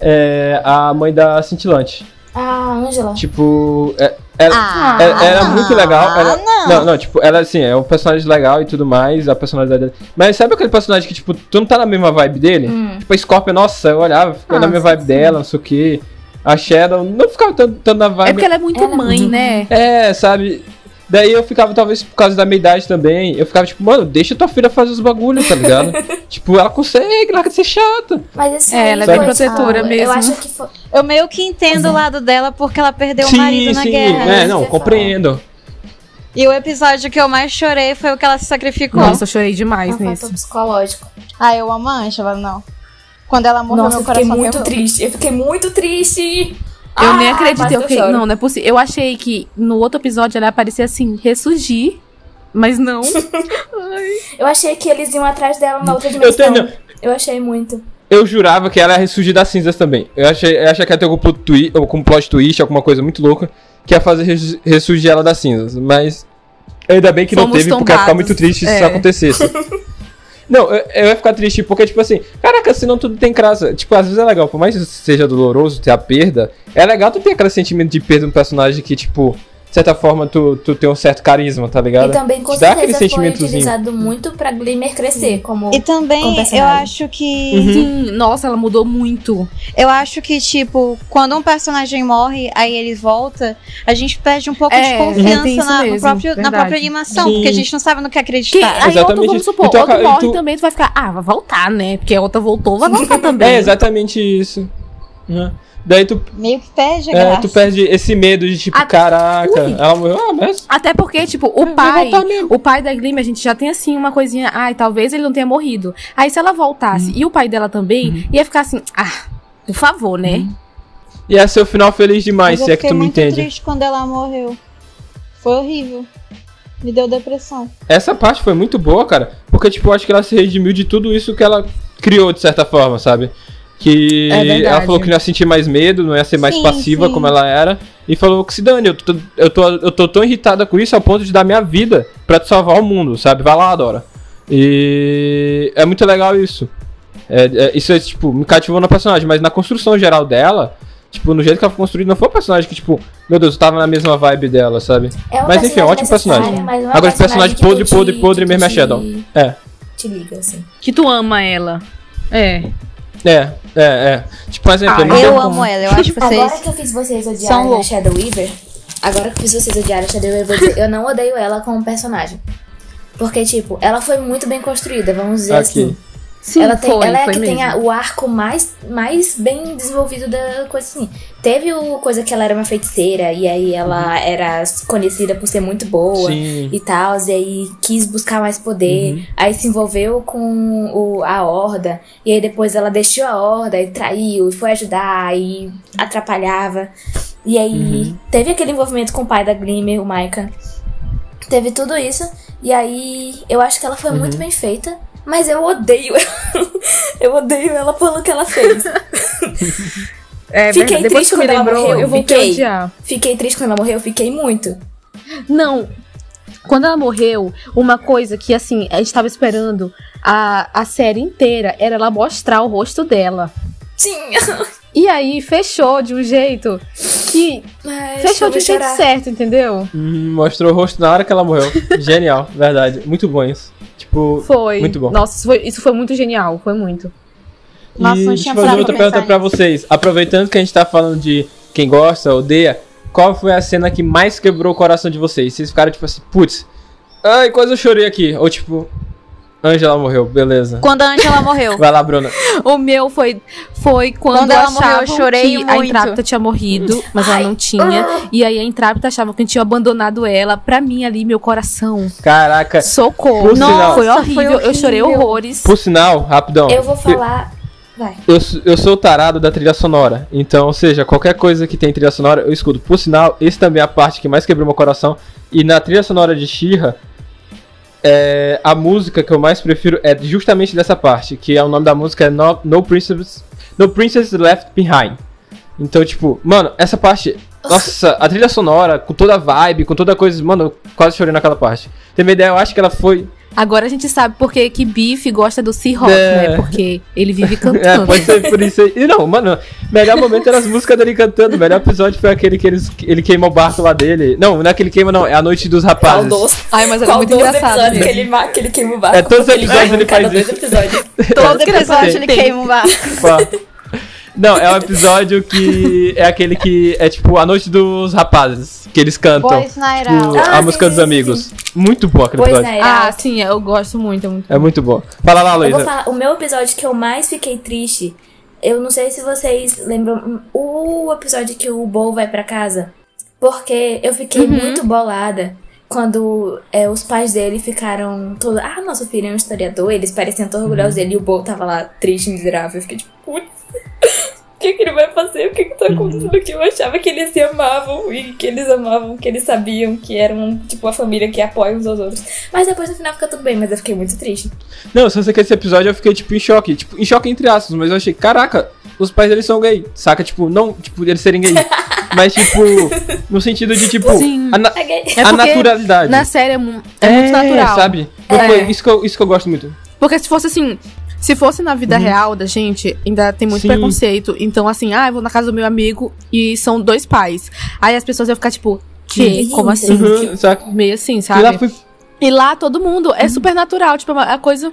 É a mãe da Cintilante. Ah, Angela. Tipo. é- ela, Ah, ela, ela é muito legal. Ela, não. não, não, tipo, ela assim, é um personagem legal e tudo mais, a personalidade dela. Mas sabe aquele personagem que, tipo, tu não tá na mesma vibe dele? Hum. Tipo, a Scorpion, nossa, eu olhava, ficava na Ah, minha vibe dela, não sei o que. A Shadow não ficava tanto, tanto na vibe. É porque ela é muito Ela é mãe, muito né? É, sabe? Daí eu ficava, talvez por causa da minha idade também, eu ficava tipo, mano, deixa tua filha fazer os bagulhos, tá ligado? tipo, ela consegue, larga de ser chata. Mas assim, É, ela é bem protetora mesmo. Eu acho que foi. Eu meio que entendo o lado dela porque ela perdeu o sim, marido na sim, guerra. é, não, compreendo. E o episódio que eu mais chorei foi o que ela se sacrificou. Nossa, eu chorei demais Um nesse. fator psicológico. Ah, eu amo a Angela, não. Quando ela morreu, Nossa, meu eu fiquei coração muito triste. Eu fiquei muito triste. Eu Ah, nem acreditei. Eu eu fiquei, não, não é possível. Eu achei que no outro episódio ela ia aparecer assim, ressurgir. Mas não. Eu achei que eles iam atrás dela na outra Eu dimensão. tenho. Eu achei muito. Eu jurava que ela ia ressurgir das cinzas também. Eu achei, eu achei que ia ter algum plot, twi algum plot twist, alguma coisa muito louca, que ia fazer res- ressurgir ela das cinzas. Mas ainda bem que não Fomos teve, porque ia ficar tombados. muito triste se É. isso acontecesse. Não, eu, eu ia ficar triste porque, tipo assim, caraca, senão tudo tem graça. Tipo, às vezes é legal, por mais que seja doloroso ter a perda, é legal tu ter aquele sentimento de perda de um personagem que, tipo, de certa forma tu, tu tem um certo carisma, tá ligado? E também, com Te dá aquele certeza, foi sentimentozinho. utilizado muito pra Glimmer crescer. Como... E também Como eu acho que. Uhum. Sim, nossa, ela mudou muito. Eu acho que, tipo, quando um personagem morre, aí ele volta, a gente perde um pouco É, de confiança isso na, no mesmo, próprio, na própria animação, Sim. porque a gente não sabe no que Que, acreditar. aí outro, Exatamente vamos isso. supor, E tu outro morre tu- também, tu vai ficar, ah, vai voltar, né? Porque a outra voltou, vai voltar também. É exatamente isso. Né? Daí tu, Meio que perde a é, tu perde esse medo de, tipo, caraca, ui. ela morreu, ah, mas... Até porque, tipo, o pai, o pai da Glimmer, a gente já tem assim uma coisinha, ai, talvez ele não tenha morrido. Aí se ela voltasse e o pai dela também, ia ficar assim, ah, por favor, né? Ia ser o final feliz demais, se eu é que fiquei tu me muito entende. triste quando ela morreu. Foi horrível. Me deu depressão. Essa parte foi muito boa, cara, porque, tipo, eu acho que ela se redimiu de tudo isso que ela criou, de certa forma, sabe? Que É ela falou que não ia sentir mais medo, não ia ser mais Sim, passiva sim. como ela era, e falou que se dane, eu tô, eu, tô, eu tô tão irritada com isso ao ponto de dar minha vida pra te salvar o mundo, sabe? Vai lá, Dora. E é muito legal isso. É, é- isso é, tipo, me cativou na personagem, mas na construção geral dela, tipo, no jeito que ela foi construída, não foi um personagem que, tipo, meu Deus, eu tava na mesma vibe dela, sabe? É Mas enfim, é um ótimo personagem. é Agora, esse personagem tu podre, podre, podre que mesmo é te- Shadow. É. Te liga, assim. Que tu ama ela. É. É, é, é. Tipo, por exemplo, Ah, eu Eu amo ela, eu acho que Agora vocês. que eu fiz vocês odiarem a. Shadow Weaver, agora que eu fiz vocês odiarem a Shadow Weaver, eu eu não odeio ela como personagem. Porque, tipo, ela foi muito bem construída, vamos dizer Aqui. assim. Sim, ela, tem, foi, ela é foi que tem mesmo. a- o arco mais, mais bem desenvolvido da coisa assim. Teve o coisa que ela era uma feiticeira, e aí ela era conhecida por ser muito boa Sim. e tal, e aí quis buscar mais poder, aí se envolveu com o, a Horda, e aí depois ela deixou a Horda e traiu, e foi ajudar, e atrapalhava. E aí teve aquele envolvimento com o pai da Glimmer, o Micah. Teve tudo isso, e aí eu acho que ela foi muito bem feita, mas eu odeio ela. eu odeio ela pelo que ela fez. É, Fiquei triste quando ela lembrou, morreu, eu fiquei. odiar. Fiquei triste quando ela morreu, eu fiquei muito. Não. Quando ela morreu, uma coisa que, assim, a gente tava esperando a, a série inteira era ela mostrar o rosto dela. Tinha. E aí fechou de um jeito que. Ai, fechou de um jeito certo, entendeu? Hum, mostrou o rosto na hora que ela morreu. Genial, verdade. Muito bom isso. Tipo, Foi. Muito bom. Nossa, isso foi, isso foi muito genial. Foi muito. Nossa, e não deixa eu fazer outra pergunta pra vocês. Aproveitando que a gente tá falando de quem gosta, odeia, qual foi a cena que mais quebrou o coração de vocês? Vocês ficaram tipo assim, putz, ai, quase eu chorei aqui. Ou tipo, Angela morreu, beleza. Quando a Angela morreu. Vai lá, Bruna. O meu foi, foi quando, Quando ela morreu, eu chorei que a muito. Intrápita tinha morrido, mas ela não tinha. E aí a Intrápita achava que gente tinha abandonado ela. Pra mim ali, meu coração. Caraca, Socorro. Por sinal- foi, Nossa, horrível. foi Eu chorei horrível. horrores. por sinal, rapidão. Eu vou falar. Vai. Eu, sou- eu sou o tarado da trilha sonora. Então, ou seja, qualquer coisa que tem trilha sonora, eu escuto. Por sinal, esse também é a parte que mais quebrou meu coração. E na trilha sonora de She-Ra, é, a música que eu mais prefiro é justamente dessa parte. Que é o nome da música é No, no, Princess, no Princess Left Behind. Então, tipo, mano, essa parte. Nossa, a trilha sonora, com toda a vibe, com toda a coisa. Mano, eu quase chorei naquela parte. Tem uma ideia, eu acho que ela foi. Agora a gente sabe por que Biff gosta do Seahawk, É. né? Porque ele vive É, cantando. pode ser por isso aí. E não, mano, melhor momento era as músicas dele cantando. O melhor episódio foi aquele que eles, ele queima o barco lá dele. Não, não é que ele queima, não. É a noite dos rapazes. dos? Ai, mas era muito engraçado episódios que ele, que ele queima o barco? É, todos os Porque episódios ele faz isso. Todo episódio ele queima um barco. Pá. Não, é um episódio que é aquele que é tipo a noite dos rapazes, que eles cantam. Boys Night tipo, Out. Ah, a música sim, dos sim, amigos. Muito bom aquele Pois episódio. Ah, sim, eu gosto muito, é muito. É muito bom. Fala lá, Eu vou Luísa. falar, o meu episódio que eu mais fiquei triste, eu não sei se vocês lembram o episódio que o Bo vai pra casa. Porque eu fiquei Uhum. muito bolada quando é, os pais dele ficaram todos. Ah, nosso filho é um historiador, eles pareciam tão orgulhosos Uhum. dele e o Bo tava lá triste, miserável. Eu fiquei tipo, putz. O que, que ele vai fazer? O que, que tá acontecendo aqui? Eu achava que eles se amavam e que eles amavam, que eles sabiam que eram, tipo, a família que apoia uns aos outros. Mas depois no final fica tudo bem, mas eu fiquei muito triste. Não, só sei que esse episódio eu fiquei, tipo, em choque. Tipo, em choque entre aspas, mas eu achei, caraca, os pais deles são gay. Saca? Tipo, não, tipo, eles serem gay. mas, tipo, no sentido de, tipo, Sim. a, na- É gay. É a naturalidade. Na série é, mu- é muito natural. Sabe? É. Foi Isso, que eu, isso que eu gosto muito. Porque se fosse assim, se fosse na vida real da gente, ainda tem muito Sim. preconceito. Então, assim, ah, eu vou na casa do meu amigo e são dois pais. Aí as pessoas iam ficar tipo, que? Que Como isso? assim? Uhum, saca? Meio assim, E sabe? lá foi, E lá todo mundo é super natural, tipo, é a coisa.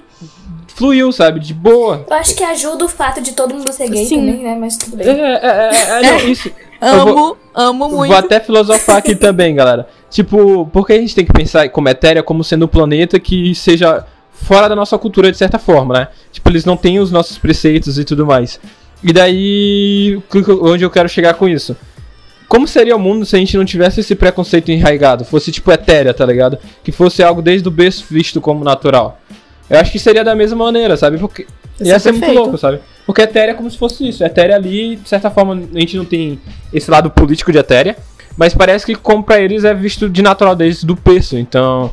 fluiu, sabe? De boa. Eu acho que ajuda o fato de todo mundo ser gay Sim. também, né? Mas tudo É, bem. é, é, é, não, isso. Eu Amo, vou- amo muito. Vou até filosofar aqui também, galera. Tipo, porque a gente tem que pensar como Etéria como sendo um planeta que seja fora da nossa cultura de certa forma, né? Tipo, eles não têm os nossos preceitos e tudo mais. E daí, onde eu quero chegar com isso? Como seria o mundo se a gente não tivesse esse preconceito enraizado? Fosse tipo Etéria, tá ligado? Que fosse algo desde o berço visto como natural. Eu acho que seria da mesma maneira, sabe? Porque Isso ia é ser muito perfeito. louco, sabe? Porque Etéria é como se fosse isso. Etéria ali, de certa forma, a gente não tem esse lado político de Etéria. Mas parece que, como pra eles, é visto de natural desde do berço. Então,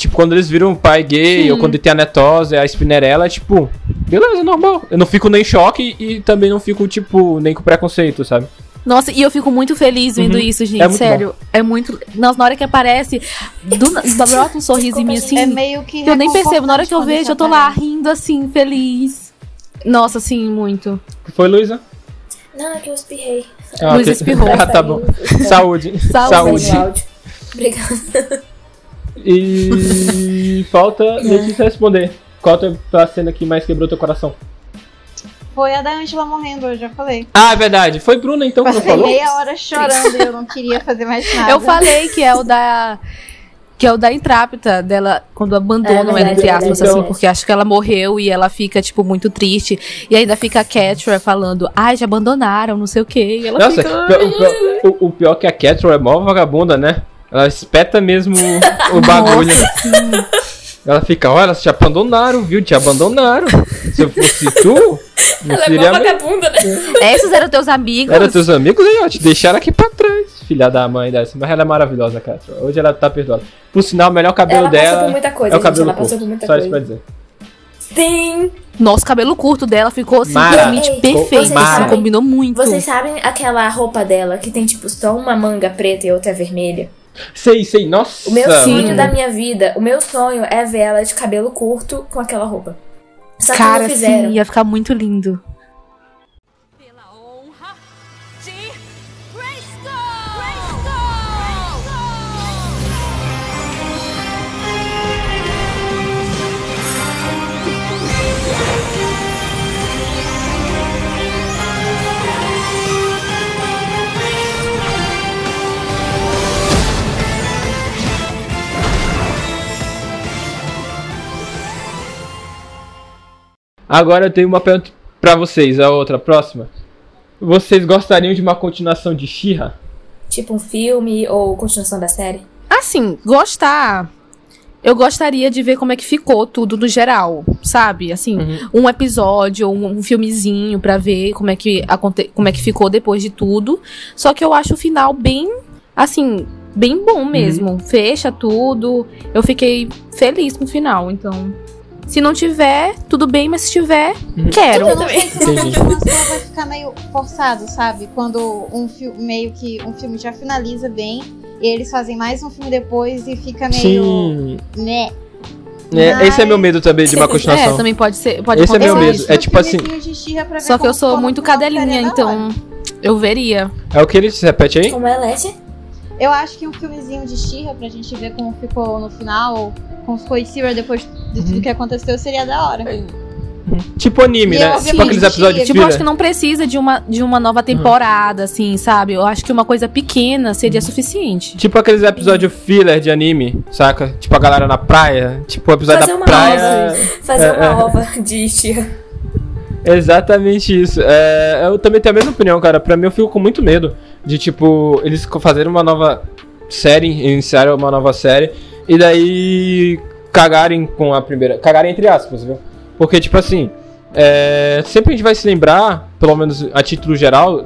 tipo, quando eles viram um pai gay, ou quando tem a netose, a Spinnerella, é tipo, beleza, normal. Eu não fico nem em choque e também não fico, tipo, nem com preconceito, sabe? Nossa, e eu fico muito feliz vendo Uhum. isso, gente. É muito sério. É muito. Nossa, na hora que aparece, do, brota um sorriso em mim assim. É meio que. que eu nem percebo. Na hora que eu vejo, eu tô lá rindo assim, feliz. Nossa, assim, muito. O que foi, Luísa? Não, é que eu espirrei. Ah, Luísa ok. espirrou. ah, tá bom. Saúde. Saúde. Áudio. Obrigada. E falta Letícia responder. Qual a cena que mais quebrou teu coração? Foi a da Angela morrendo, eu já falei. Ah, é verdade. Foi Bruna então que falou? meia hora chorando e eu não queria fazer mais nada. Eu falei que é o da. Que é o da intrápita dela, quando abandonam É ela, entre aspas, é assim, verdade. porque acho que ela morreu e ela fica, tipo, muito triste. E ainda fica a Catra falando, ai, já abandonaram, não sei o quê. E ela Nossa, fica. pior- o, pior, o- o pior é que a Catro é mó vagabunda, né? Ela espeta mesmo o, o bagulho. Ela fica, olha, te abandonaram, viu? Te abandonaram. Se eu fosse tu, não Ela é seria me- vagabunda, né? Esses eram teus amigos? Era teus amigos aí, ó, te deixaram aqui pra trás. Filha da mãe dessa. Mas ela é maravilhosa, Catro. Hoje ela tá perdoada. Por sinal, o melhor cabelo Ela passou dela por muita coisa, é o gente, cabelo ela passou curto. por muita Só isso coisa. pra dizer. Sim! Nossa, o cabelo curto dela ficou simplesmente Ei, perfeito. vocês sabem- combinou muito. Vocês sabem aquela roupa dela que tem, tipo, só uma manga preta e outra vermelha? Sei, sei. Nossa. O meu sonho da minha vida, o meu sonho é ver ela de cabelo curto com aquela roupa. Só que Cara, não fizeram. sim, ia ficar muito lindo. Agora eu tenho uma pergunta pra vocês, a outra, a próxima. Vocês gostariam de uma continuação de She-Ra? Tipo um filme ou continuação da série. Assim, gostar. Eu gostaria de ver como é que ficou tudo no geral, sabe? Assim, um episódio ou um, um filmezinho pra ver como é que aconte como é que ficou depois de tudo. Só que eu acho o final bem, assim, bem bom mesmo. Fecha tudo. Eu fiquei feliz com o final, então. Se não tiver, tudo bem, mas se tiver, quero. Eu não sei se uma continuação vai ficar meio forçado, sabe? Quando um filme, meio que um filme já finaliza bem, e eles fazem mais um filme depois e fica meio. Sim. Né? É, esse é meu Mas- medo também de uma É, continuação. também pode ser, pode Esse é meu medo. É tipo assim- Só que eu sou muito cadelinha, então eu veria. É o que ele se repete aí? Como é, Leti? Eu acho que um filmezinho de She-Ra pra gente ver como ficou no final, como ficou She-Ra depois de Uhum. tudo que aconteceu, seria da hora. Tipo anime, E né? eu, tipo aqueles episódios Tipo, eu filler. acho que não precisa de uma, de uma nova temporada, assim, sabe? Eu acho que uma coisa pequena seria suficiente. Tipo aqueles episódios filler de anime, saca? Tipo a galera na praia. Tipo o episódio Fazer da uma praia. Fazer É, uma é. ova de She-Ra. Exatamente isso. É, eu também tenho a mesma opinião, cara. Pra mim, eu fico com muito medo de, tipo, eles fazerem uma nova série, iniciarem uma nova série, e daí cagarem com a primeira. Cagarem entre aspas, viu? Porque, tipo assim, é, sempre a gente vai se lembrar, pelo menos a título geral,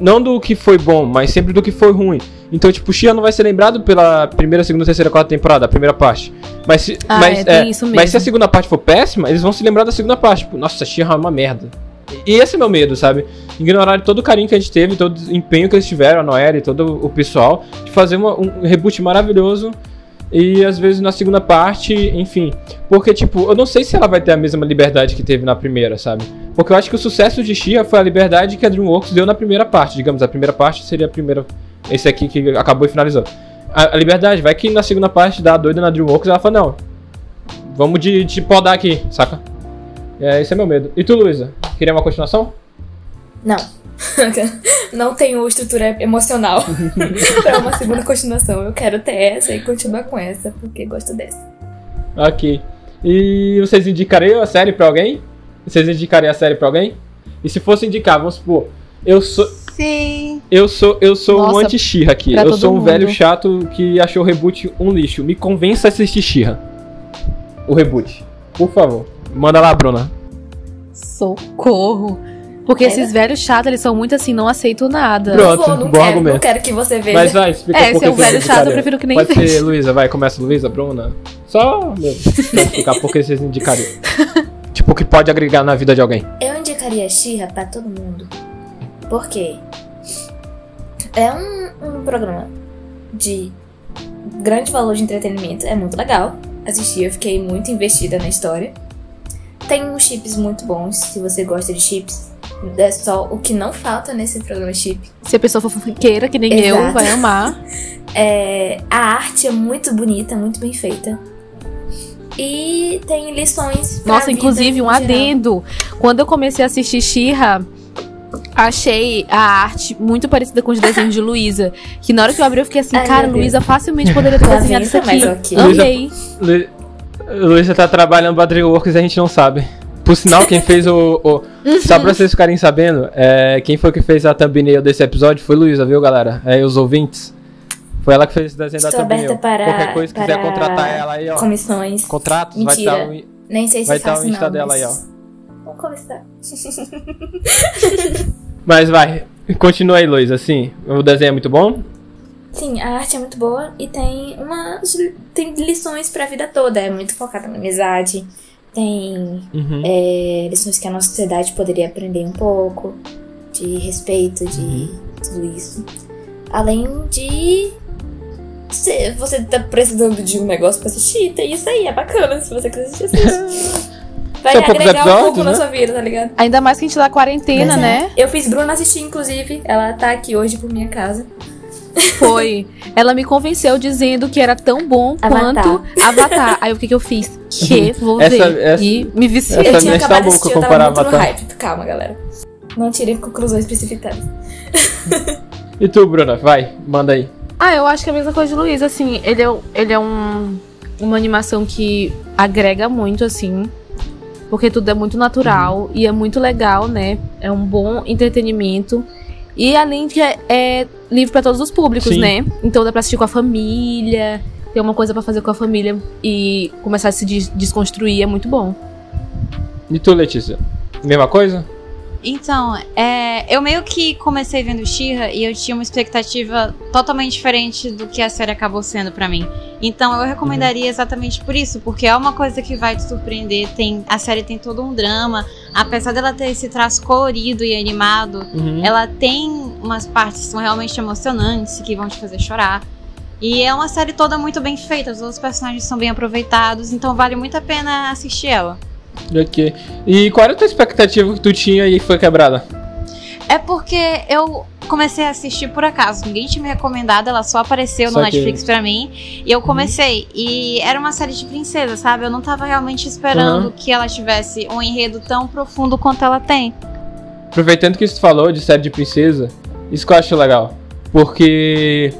não do que foi bom, mas sempre do que foi ruim. Então, tipo, Xia não vai ser lembrado pela primeira, segunda, terceira, quarta temporada, a primeira parte. Mas se, Ah, mas, é, isso mas se a segunda parte for péssima, eles vão se lembrar da segunda parte. Tipo, nossa, Xia é uma merda. E esse é meu medo, sabe? Ignorar todo o carinho que a gente teve, todo o empenho que eles tiveram, a Noelle e todo o pessoal, de fazer uma- um reboot maravilhoso. E às vezes na segunda parte, enfim. Porque, tipo, eu não sei se ela vai ter a mesma liberdade que teve na primeira, sabe? Porque eu acho que o sucesso de Shia foi a liberdade que a DreamWorks deu na primeira parte. Digamos, a primeira parte seria a primeira. Esse aqui que acabou e finalizou. A, a liberdade, vai que na segunda parte da doida na DreamWorks ela fala, não. Vamos de, de podar aqui, saca? É, esse é meu medo. E tu, Luísa? Queria uma continuação? Não. Não tenho estrutura emocional pra uma segunda continuação. Eu quero ter essa e continuar com essa, porque gosto dessa. Ok. E vocês indicariam a série pra alguém? Vocês indicariam a série pra alguém? E se fosse indicar, vamos supor, eu sou. Sim. Eu sou, eu sou um Nossa, anti-Shira aqui. pra Eu sou um mundo. velho chato que achou o reboot um lixo. Me convença a assistir Shira. O reboot. Por favor. Manda lá, Bruna. Socorro. Porque É. esses velhos chatos, eles são muito assim, não aceitam nada. Pronto. Vou, não bom quero, argumento. não quero que você veja. Mas vai, explica É, um pouco se é um velho chato, eu prefiro que nem Pode veja. ser Luísa, vai. Começa Luísa, Bruna. Só pra explicar por que vocês indicariam. tipo, o que pode agregar na vida de alguém. Eu indicaria She-Ra pra todo mundo. Por quê? É um, um programa de grande valor de entretenimento. É muito legal assistir. Eu fiquei muito investida na história. Tem uns chips muito bons, se você gosta de chips. É só o que não falta nesse programa chip. Se a pessoa for fofoqueira, que nem eu, Exato. vai amar. É, a arte é muito bonita, muito bem feita. E tem lições. pra Nossa, vida inclusive, um geral. adendo. Quando eu comecei a assistir She-Ra, achei a arte muito parecida com os desenhos de Luísa. Que na hora que eu abri, eu fiquei assim, Ai, cara. Luísa facilmente poderia ter Lá desenhado isso aqui. ok. Amei. Lu... Luísa tá trabalhando pra DreamWorks e a gente não sabe. Por sinal, quem fez o. o... Só pra vocês ficarem sabendo, é, quem foi que fez a thumbnail desse episódio foi Luísa, viu, galera? É, os ouvintes. Foi ela que fez esse desenho da Estou thumbnail. aberta para, Qualquer coisa, se quiser para contratar ela aí, ó. Comissões. Contratos, Mentira. vai estar. um... Nem sei se Vai é tá o Insta não, dela aí, mas- Vamos começar. Mas vai, continua aí, Luísa, assim. O desenho é muito bom? Sim, a arte é muito boa e tem umas tem lições pra vida toda. É muito focada na amizade. Tem Uhum. é, lições que a nossa sociedade poderia aprender um pouco. De respeito, de Uhum. tudo isso. Além de. Se você tá precisando de um negócio pra assistir, tem isso aí, é bacana. Se você quiser assistir, assiste. Vai poucos agregar um pouco episódios, na né? sua vida, tá ligado? Ainda mais que a gente tá na quarentena, Mas é. né? Eu fiz Bruna assistir, inclusive. Ela tá aqui hoje por minha casa. Foi. Ela me convenceu dizendo que era tão bom Avatar. quanto Avatar. Aí o que que eu fiz? Que vou Essa- ver. essa- E me viciei. Essa eu tinha está acabado de louca assistir, eu tava comparar muito no Avatar. hype. Calma, galera. Não tirem conclusões precipitadas. E tu, Bruna? Vai, manda aí. Ah, eu acho que é a mesma coisa de Luiz, assim, ele é, ele é um, uma animação que agrega muito, assim. Porque tudo é muito natural e é muito legal, né? É um bom entretenimento. E além de que é, é livre pra todos os públicos, Sim. né? Então dá pra assistir com a família, ter uma coisa pra fazer com a família e começar a se des- desconstruir, é muito bom. E tu, Letícia? Mesma coisa? Então, é, eu meio que comecei vendo She-Ra e eu tinha uma expectativa totalmente diferente do que a série acabou sendo pra mim. Então, eu recomendaria exatamente por isso, porque é uma coisa que vai te surpreender. Tem, a série tem todo um drama, apesar dela ter esse traço colorido e animado, Uhum. ela tem umas partes que são realmente emocionantes, que vão te fazer chorar. E é uma série toda muito bem feita, os outros personagens são bem aproveitados, então vale muito a pena assistir ela. Ok. E qual era a tua expectativa que tu tinha e foi quebrada? É porque eu comecei a assistir por acaso. Ninguém tinha me recomendado, ela só apareceu no Saquei. Netflix pra mim. E eu comecei. E era uma série de princesa, sabe? Eu não tava realmente esperando Uhum. que ela tivesse um enredo tão profundo quanto ela tem. Aproveitando que você falou de série de princesa, isso que eu acho legal. Porque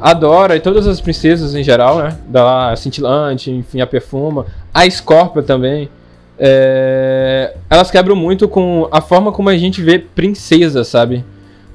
a Dora e todas as princesas em geral, né? Da Cintilante, enfim, a Perfuma, a Scorpia também. É, Elas quebram muito com a forma como a gente vê princesa, sabe?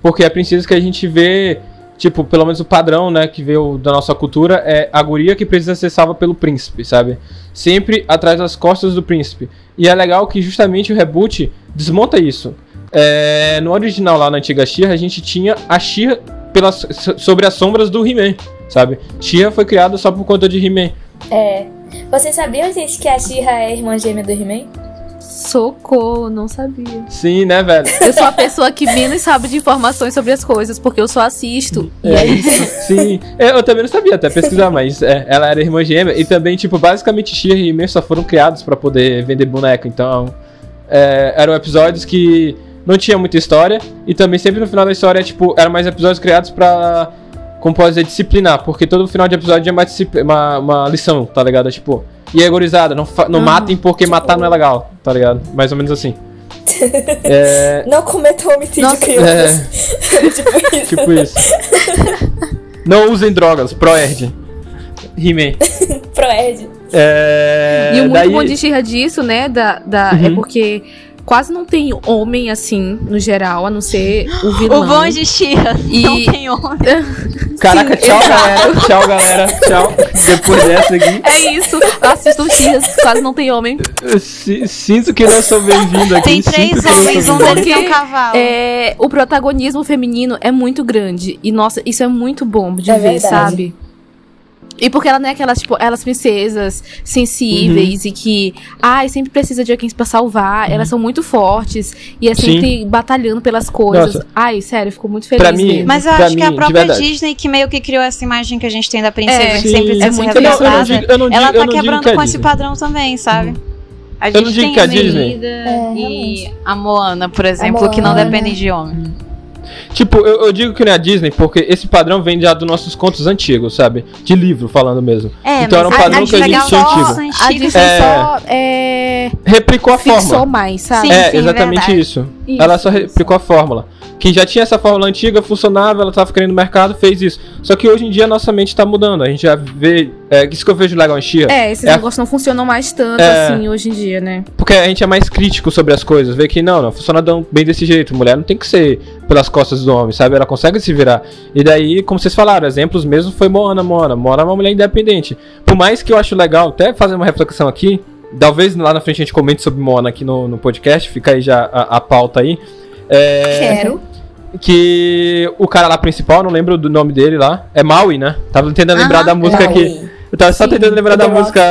Porque a princesa que a gente vê, tipo, pelo menos o padrão, né, que veio da nossa cultura, é a guria que precisa ser salva pelo príncipe, sabe? Sempre atrás das costas do príncipe. E é legal que justamente o reboot desmonta isso. É, no original, lá na antiga She-Ra, a gente tinha a She-Ra pelas- so- sobre as sombras do He-Man, sabe? She-Ra foi criada só por conta de He-Man. É. Vocês sabiam, gente, que a She-Ra é irmã gêmea do He-Man? Socorro, não sabia. Sim, né, velho? Eu sou a pessoa que menos sabe de informações sobre as coisas, porque eu só assisto. E é isso. Sim, É, eu também não sabia até pesquisar, mas é, ela era irmã gêmea. E também, tipo, basicamente She-Ra e He-Man só foram criados pra poder vender boneco. Então, é, eram episódios que não tinha muita história. E também sempre no final da história, tipo, eram mais episódios criados pra, como pode dizer, disciplinar. Porque todo final de episódio é uma, uma, uma lição, tá ligado? É, tipo, e aí, gurizada, não, não Uhum. matem porque Tipo- matar não é legal, tá ligado? Mais ou menos assim. é, Não cometam homicídio Nossa, crianças. tipo isso. tipo isso. não usem drogas, Proerd. He-Man. Proed. É, E o muito daí- bom de She-Ra disso, né, da, da, é porque quase não tem homem assim, no geral, a não ser o vilão. O bom de She-Ra E- não tem homem. Caraca, Sim, tchau, exato. galera. Tchau, galera. Tchau. Depois dessa aqui, É isso, assistam She-Ra, quase não tem homem. eu sinto que não sou bem-vindo aqui. Tem três homens, um deles é um cavalo. É, o protagonismo feminino é muito grande. E, nossa, isso é muito bom de É ver, verdade. sabe? E porque ela não é aquelas, tipo, elas princesas sensíveis e que, ai, sempre precisa de alguém pra salvar. Elas são muito fortes e é Sim. sempre batalhando pelas coisas. Nossa. Ai, sério, eu fico muito feliz. Pra mim- vendo. Mas eu Pra acho que mim, a própria. Disney que meio que criou essa imagem que a gente tem da princesa É, que sim. sempre precisa É ser muito Eu não, eu não digo, eu não digo, Ela eu tá não quebrando que é com esse padrão também, sabe? A Eu gente não digo tem que é a Disney. É, e a Moana, por exemplo, que não Moana. dependem de homem. Tipo, eu, eu digo que não é a Disney porque esse padrão vem já dos nossos contos antigos, sabe? De livro, falando mesmo. É, Então era um padrão a que a gente tinha antigo. A Disney É. só é, Replicou a fixou fórmula. mais, sabe? Sim, é, sim, exatamente isso. Isso, Ela só isso. replicou a fórmula. Que já tinha essa fórmula antiga, funcionava, ela tava querendo no mercado, fez isso. Só que hoje em dia a nossa mente tá mudando. A gente já vê. É isso que eu vejo legal em Chia. É, esses É a- negócios não funcionam mais tanto É. assim hoje em dia, né? Porque a gente é mais crítico sobre as coisas. Vê que não, não funciona bem desse jeito. Mulher não tem que ser pelas costas do homem, sabe? Ela consegue se virar. E daí, como vocês falaram, exemplos mesmo foi Moana, Moana. Moana é uma mulher independente. Por mais que eu acho legal, até fazer uma reflexão aqui. Talvez lá na frente a gente comente sobre Moana aqui no, no podcast. Fica aí já a, a pauta aí. É, Quero. que o cara lá principal, não lembro do nome dele lá, é Maui, né? Tava tentando lembrar Aham. da música aqui. Maui. Eu tava só Sim. tentando lembrar da Rock, música.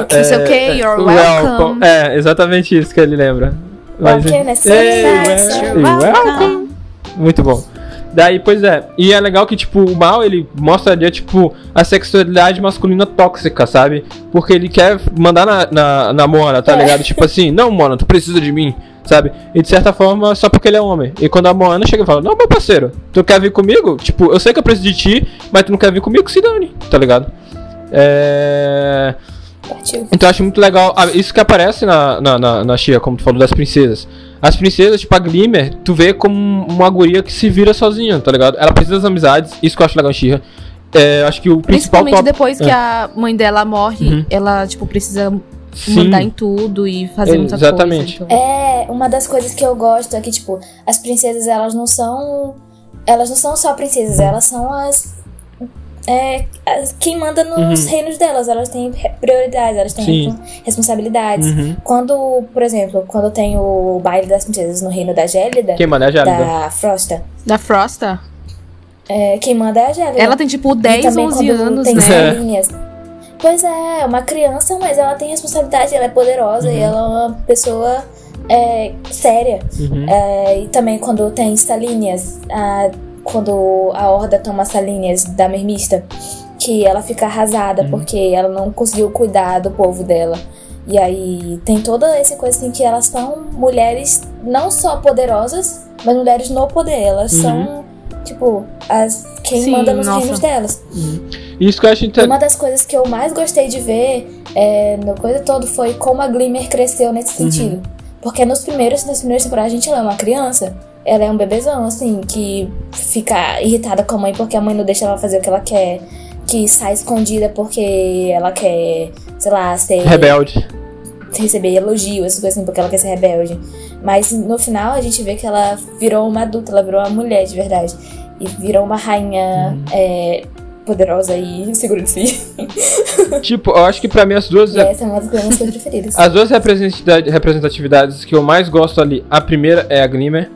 Rock. It's okay, you're welcome. É, exatamente isso que ele lembra. Mas, Welcome, é so Ei, nice, wel- you're welcome. Muito bom. Daí, pois é. E é legal que, tipo, o mal, ele mostraria, tipo, a sexualidade masculina tóxica, sabe? Porque ele quer mandar na, na, na Mona, tá É. ligado? Tipo assim, não, Mona, tu precisa de mim, sabe? E de certa forma, só porque ele é homem. E quando a Moana chega e fala, não, meu parceiro, tu quer vir comigo? Tipo, eu sei que eu preciso de ti, mas tu não quer vir comigo, se dane, tá ligado? É... Então eu acho muito legal. ah, Isso que aparece na, na, na, na Shia, como tu falou, das princesas. As princesas, tipo a Glimmer, tu vê como uma guria que se vira sozinha, tá ligado? Ela precisa das amizades, isso que eu acho legal em Shia. É, acho que o principal Principalmente top- depois que é. a mãe dela morre, Uhum. ela, tipo, precisa Sim. mandar em tudo e fazer muita Exatamente. coisa. Então. É, uma das coisas que eu gosto é que, tipo, as princesas, elas não são. Elas não são só princesas, elas são as. É, quem manda nos Uhum. reinos delas, elas têm prioridades, elas têm Sim. respon- responsabilidades. Uhum. Quando, por exemplo, quando tem o baile das princesas no reino da Gélida, Quem manda é a Jálida. da Frosta, Da Frosta, é, quem manda é a Gélida. ela tem tipo E 10, também 11 quando anos, tem né? salinhas. Pois é, é uma criança, mas ela tem responsabilidade, ela é poderosa e ela é uma pessoa é, séria. Uhum. É, e também quando tem salinhas, a- quando a Horda toma salinhas da mermista, que ela fica arrasada porque ela não conseguiu cuidar do povo dela. E aí tem toda essa coisa assim que elas são mulheres não só poderosas, mas mulheres no poder. Elas são, tipo, as quem Sim, manda nos nossa. reinos delas. Isso que eu acho interessante. Uma das coisas que eu mais gostei de ver é, no coisa todo foi como a Glimmer cresceu nesse sentido. Porque nos primeiros, nas primeiras temporadas a gente ela é uma criança. Ela é um bebezão, assim, que fica irritada com a mãe porque a mãe não deixa ela fazer o que ela quer. Que sai escondida porque ela quer, sei lá, ser Rebelde. receber elogios, essas coisas assim, porque ela quer ser rebelde. Mas no final a gente vê que ela virou uma adulta, ela virou uma mulher de verdade. E virou uma rainha é, poderosa e segura de si. Tipo, eu acho que pra mim as duas. E essa é uma das minhas preferidas. As duas representatividade- representatividades que eu mais gosto ali, a primeira é a Glimmer.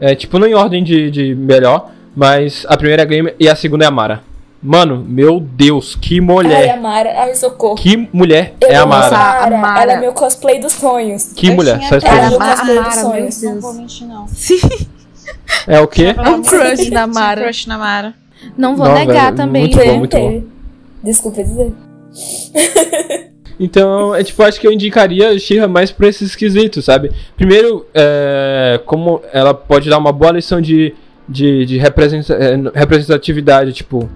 É, tipo, não em ordem de, de melhor, mas a primeira é a e a segunda é a Mara. Mano, meu Deus, que Ai, a mulher. Mara, ai, socorro. Que mulher Eu é a Mara. Mara. A Mara. Ela é meu cosplay dos sonhos. Que Eu mulher, só até- Ela é meu Mara, cosplay dos sonhos. Não vou mentir, não. Sim, É o quê? É um crush na Mara. Crush na Mara. não vou Não, negar velho, também, muito bom, muito bom. Desculpa dizer. Então, é tipo, acho que eu indicaria Shira mais por esses quesitos, sabe? Primeiro, é, como ela pode dar uma boa lição de, de, de é, representatividade, tipo.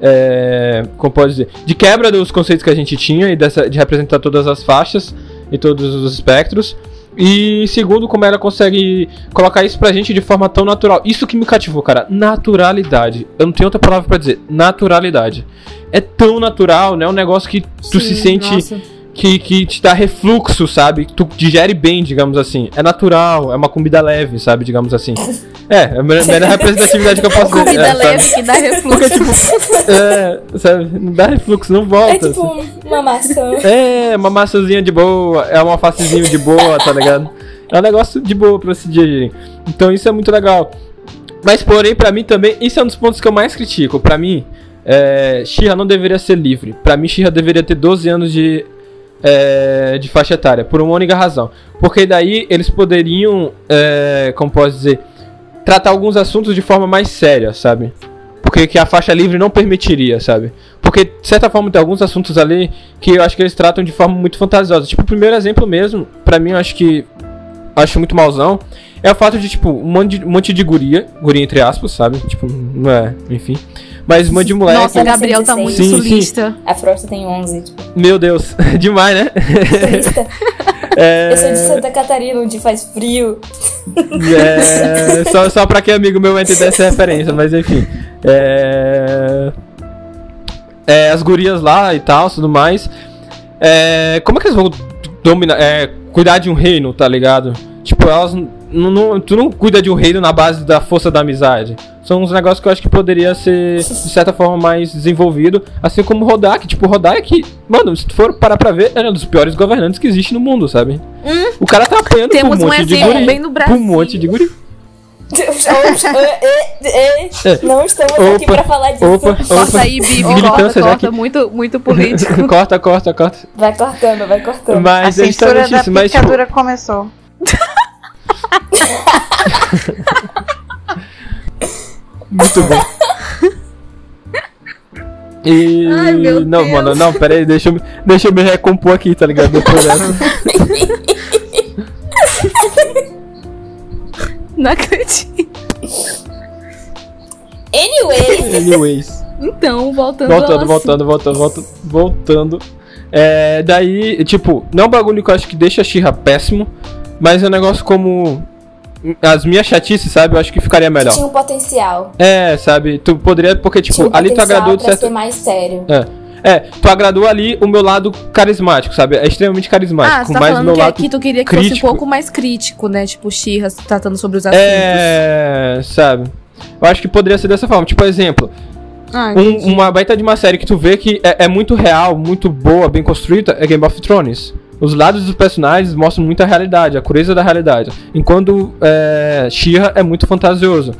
É, como pode dizer? De quebra dos conceitos que a gente tinha e dessa, de representar todas as faixas e todos os espectros. E segundo, como ela consegue colocar isso pra gente de forma tão natural. Isso que me cativou, cara. Naturalidade. Eu não tenho outra palavra pra dizer. Naturalidade. É tão natural, né? Um negócio que tu se Sim, sente nossa. Que, que te dá refluxo, sabe? Tu digere bem, digamos assim. É natural, é uma comida leve, sabe? Digamos assim. É, é a melhor representatividade que eu posso dizer. Comida é, sabe? leve que dá refluxo. É, sabe? Não dá refluxo, não volta. É tipo uma maçã. É, uma maçãzinha de boa, é um alfacezinho de boa, tá ligado? É um negócio de boa pra se digerir. Então isso é muito legal. Mas porém, pra mim também, isso é um dos pontos que eu mais critico. Pra mim, é, Shira não deveria ser livre. Pra mim, Shira deveria ter 12 anos de, é, de faixa etária, por uma única razão. Porque daí eles poderiam, é, como posso dizer, tratar alguns assuntos de forma mais séria, sabe? Porque que a faixa livre não permitiria, sabe? Porque, de certa forma, tem alguns assuntos ali que eu acho que eles tratam de forma muito fantasiosa. Tipo, o primeiro exemplo mesmo, pra mim, eu acho que. acho muito mauzão. É o fato de, tipo, um monte de, um monte de guria, guria entre aspas, sabe? Tipo, não é, enfim. Mas um monte de moleque. Nossa, Gabriel tá muito Sim, sim. sulista. A Frosta tem 11. Tipo, Meu Deus, demais, né? sulista. É, Eu sou de Santa Catarina, onde faz frio. é, só, só pra que amigo meu vai entender essa referência, mas enfim. É, é, as gurias lá e tal, tudo mais. É, como é que eles vão dominar, é, cuidar de um reino, tá ligado? Tipo, elas n- não, tu não cuida de um reino na base da força da amizade. São uns negócios que eu acho que poderia ser, de certa forma, mais desenvolvido. Assim como o Rodak. Tipo, o Rodak, mano, se tu for parar pra ver, é um dos piores governantes que existe no mundo, sabe? O cara tá apanhando por um Temos um monte de exemplo guri. bem no por um Brasil. monte de guri. Não estamos aqui Opa, pra falar disso. Opa, Corta opa. aí, Bibi, Militância corta, corta. que- Muito, muito político. corta, corta, corta. Vai cortando, vai cortando. A Mas é censura da isso. Mas, tipo, picadura começou. Muito bom. E. Ai, meu não, Deus. mano, não, pera aí, deixa eu, me- deixa eu me recompor aqui, tá ligado? Depois dessa. Não acredito. Anyway, Anyways. Então, voltando Voltando, voltando, voltando, voltando, voltando. É, daí, tipo, não é um bagulho que eu acho que deixa a Xirra péssimo, mas é um negócio como. As minhas chatices, sabe? Eu acho que ficaria melhor. tinha um potencial. É, sabe? Tu poderia, porque, tipo, Tinha um ali tu agradou de pra certo. ser mais sério. É. É, tu agradou ali o meu lado carismático, sabe? É extremamente carismático. Ah, você tá mas o falando meu que lado aqui tu queria que fosse crítico- um pouco mais crítico, né? Tipo, Xirra tratando sobre os assuntos. É, sabe? Eu acho que poderia ser dessa forma. Tipo, exemplo, Ah, um- uma baita de uma série que tu vê que é, é muito real, muito boa, bem construída, é Game of Thrones. Os lados dos personagens mostram muita realidade, a crudeza da realidade. Enquanto é, She-Ra é muito fantasioso.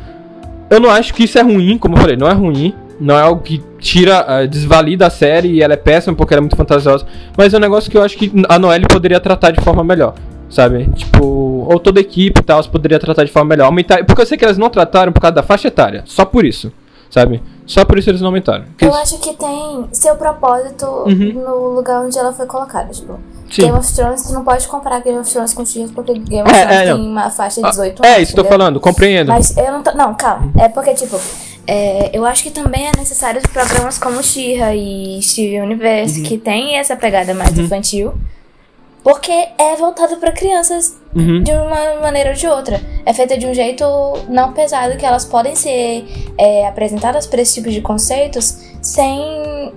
Eu não acho que isso é ruim, como eu falei, não é ruim. Não é algo que tira, eh, desvalida a série e ela é péssima porque ela é muito fantasiosa. Mas é um negócio que eu acho que a Noelle poderia tratar de forma melhor. Sabe? Tipo, ou toda a equipe e tal, poderia tratar de forma melhor. Aumentar. Porque eu sei que elas não trataram por causa da faixa etária. Só por isso. Sabe? Só por isso eles não aumentaram. Porque Eu eles- acho que tem seu propósito Uhum. no lugar onde ela foi colocada. Tipo, Sim. Game of Thrones, tu não pode comparar Game of Thrones com She-Ra porque Game of É, Thrones é, não. tem uma faixa de Ah, 18 É, anos. isso que eu tô entendeu? falando, compreendo. Mas eu não tô. Não, calma. É porque, tipo, é, eu acho que também é necessário programas como She-Ra e Steven Universe, Uhum. que tem essa pegada mais infantil. Porque é voltado pra crianças Uhum. de uma maneira ou de outra. É feita de um jeito não pesado, que elas podem ser é, apresentadas pra esse tipo de conceitos sem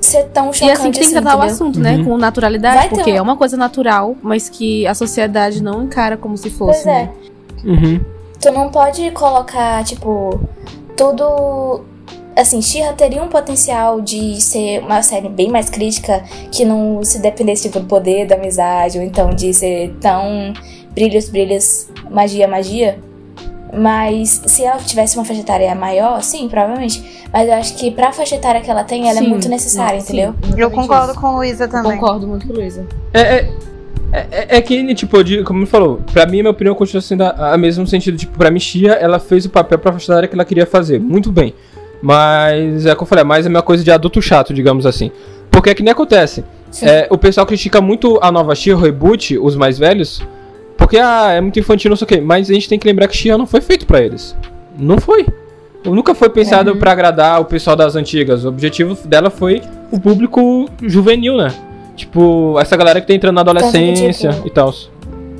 ser tão E chocante assim que tem que assim, tratar o entendeu? assunto, né? Uhum. Com naturalidade, Vai porque um- é uma coisa natural, mas que a sociedade não encara como se fosse. Pois é. né? Uhum. Tu não pode colocar, tipo, tudo. Assim, She-Ra teria um potencial de ser uma série bem mais crítica, que não se dependesse tipo, do poder da amizade, ou então de ser tão brilhos, brilhos, magia, magia. Mas se ela tivesse uma faixa etária maior, sim, provavelmente. Mas eu acho que pra faixa etária que ela tem, ela Sim, é muito necessária, sim, entendeu? Eu concordo isso. com Luísa também. Concordo muito com a Luísa. É, é, é, é que, tipo, de, como ele falou, pra mim, a minha opinião continua sendo a, a mesma no sentido, tipo, pra mim, Xia, ela fez o papel pra faixa etária que ela queria fazer, muito bem. Mas, é como eu falei, é mais a minha coisa de adulto chato, digamos assim. Porque é que nem acontece. É, o pessoal critica muito a nova Xia, o reboot, os mais velhos, porque, ah, é muito infantil, não sei o quê. Mas a gente tem que lembrar que Xia não foi feito pra eles. Não foi. Nunca foi pensado pra agradar o pessoal das antigas. O objetivo dela foi o público juvenil, né? Tipo, essa galera que tá entrando na adolescência tipo, e tal.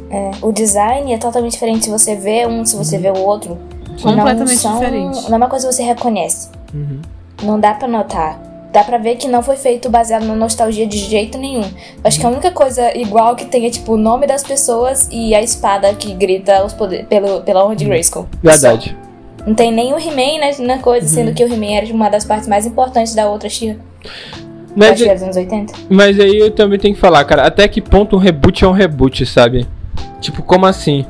É, o design é totalmente diferente se você vê um, se você vê o outro. Completamente não são, diferente. Não é uma coisa que você reconhece. Uhum. Não dá pra notar. Dá pra ver que não foi feito baseado na nostalgia de jeito nenhum. Acho que a única coisa igual que tem é tipo o nome das pessoas e a espada que grita os poder, pelo, pela honra de Grayskull. Verdade. Só. Não tem nem o He-Man né, na coisa, sendo que o He-Man era uma das partes mais importantes da outra She-Ra. Mas, que é dos anos 80. mas aí eu também tenho que falar, cara, até que ponto um reboot é um reboot, sabe? Tipo, como assim?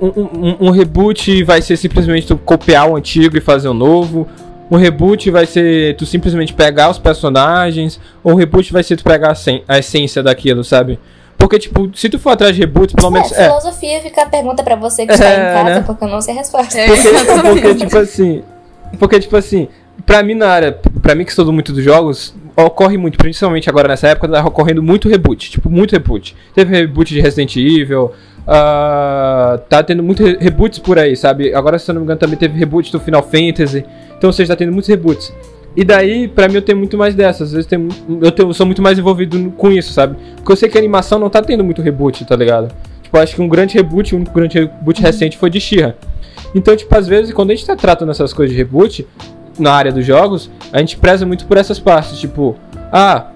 Um, um- um reboot vai ser simplesmente tu copiar o antigo e fazer o novo. Um reboot vai ser tu simplesmente pegar os personagens. Ou um reboot vai ser tu pegar a, essência daquilo, sabe? Porque, tipo, se tu for atrás de reboot, pelo menos. É, É, filosofia fica a pergunta pra você que está É, em casa, né? porque eu não sei a resposta. É, Porque, porque, tipo assim. Porque, tipo assim, pra mim na área, pra mim que estudo muito dos jogos, ocorre muito, principalmente agora nessa época, tá ocorrendo muito reboot, tipo, muito reboot. Teve reboot de Resident Evil, ah, tá tendo muitos re- reboots por aí, sabe? Agora, se eu não me engano, também teve reboot do Final Fantasy. Então, ou seja, tá tendo muitos reboots. E daí, pra mim, eu tenho muito mais dessas. Às vezes tem, eu tenho- eu sou muito mais envolvido com isso, sabe? Porque eu sei que a animação não tá tendo muito reboot, tá ligado? Tipo, acho que um grande reboot, um grande reboot recente foi de She-Ra. Então, tipo, às vezes, quando a gente tá tratando essas coisas de reboot, na área dos jogos, a gente preza muito por essas partes, tipo, ah,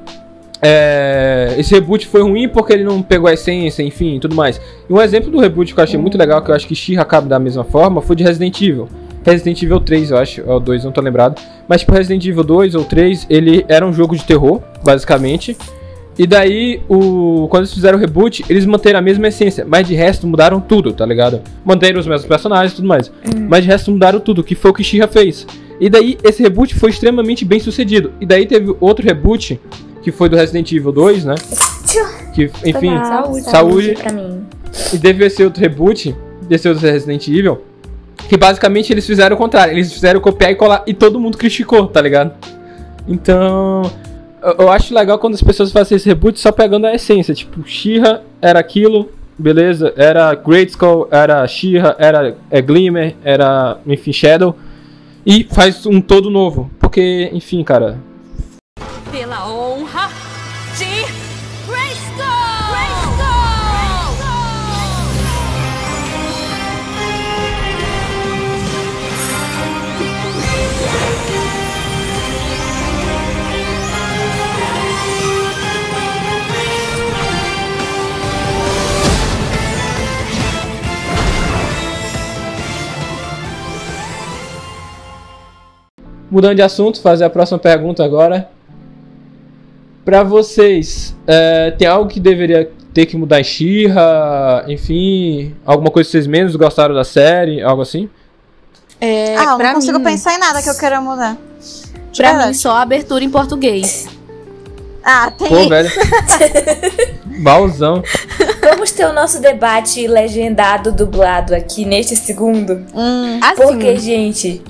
é, esse reboot foi ruim porque ele não pegou a essência, enfim, tudo mais. E um exemplo do reboot que eu achei muito legal, que eu acho que She-Ra cabe da mesma forma, foi de Resident Evil. Resident Evil 3, eu acho, ou 2, não tô lembrado. Mas, tipo, Resident Evil 2 ou 3, ele era um jogo de terror, basicamente. E daí, o, quando eles fizeram o reboot, eles manteram a mesma essência, mas de resto mudaram tudo, tá ligado? Manteram os mesmos personagens e tudo mais. Mas de resto mudaram tudo, que foi o que She-Ra fez. E daí, esse reboot foi extremamente bem sucedido. E daí teve outro reboot, que foi do Resident Evil 2, né? Que, enfim, Foi mal, saúde. saúde pra mim. e teve esse outro reboot, desse outro Resident Evil, que basicamente eles fizeram o contrário. Eles fizeram copiar e colar, e todo mundo criticou, tá ligado? Então, eu, acho legal quando as pessoas fazem esse reboot só pegando a essência. Tipo, She-Ra era aquilo, beleza? Era Great Skull, era She-Ra, era é, Glimmer, era, enfim, Shadow. E faz um todo novo. Porque, enfim, cara, Pela honra mudando de assunto, fazer a próxima pergunta agora. Pra vocês, é, tem algo que deveria ter que mudar em She-Ra? Enfim, alguma coisa que vocês menos gostaram da série? Algo assim? É, ah, não consigo mim, pensar em nada que eu queira mudar. De Pra verdade. mim, só a abertura em português. Ah, tem. Pô, velho. Balzão. Vamos ter o nosso debate legendado, dublado aqui neste segundo. Hum, Assim, Porque, gente,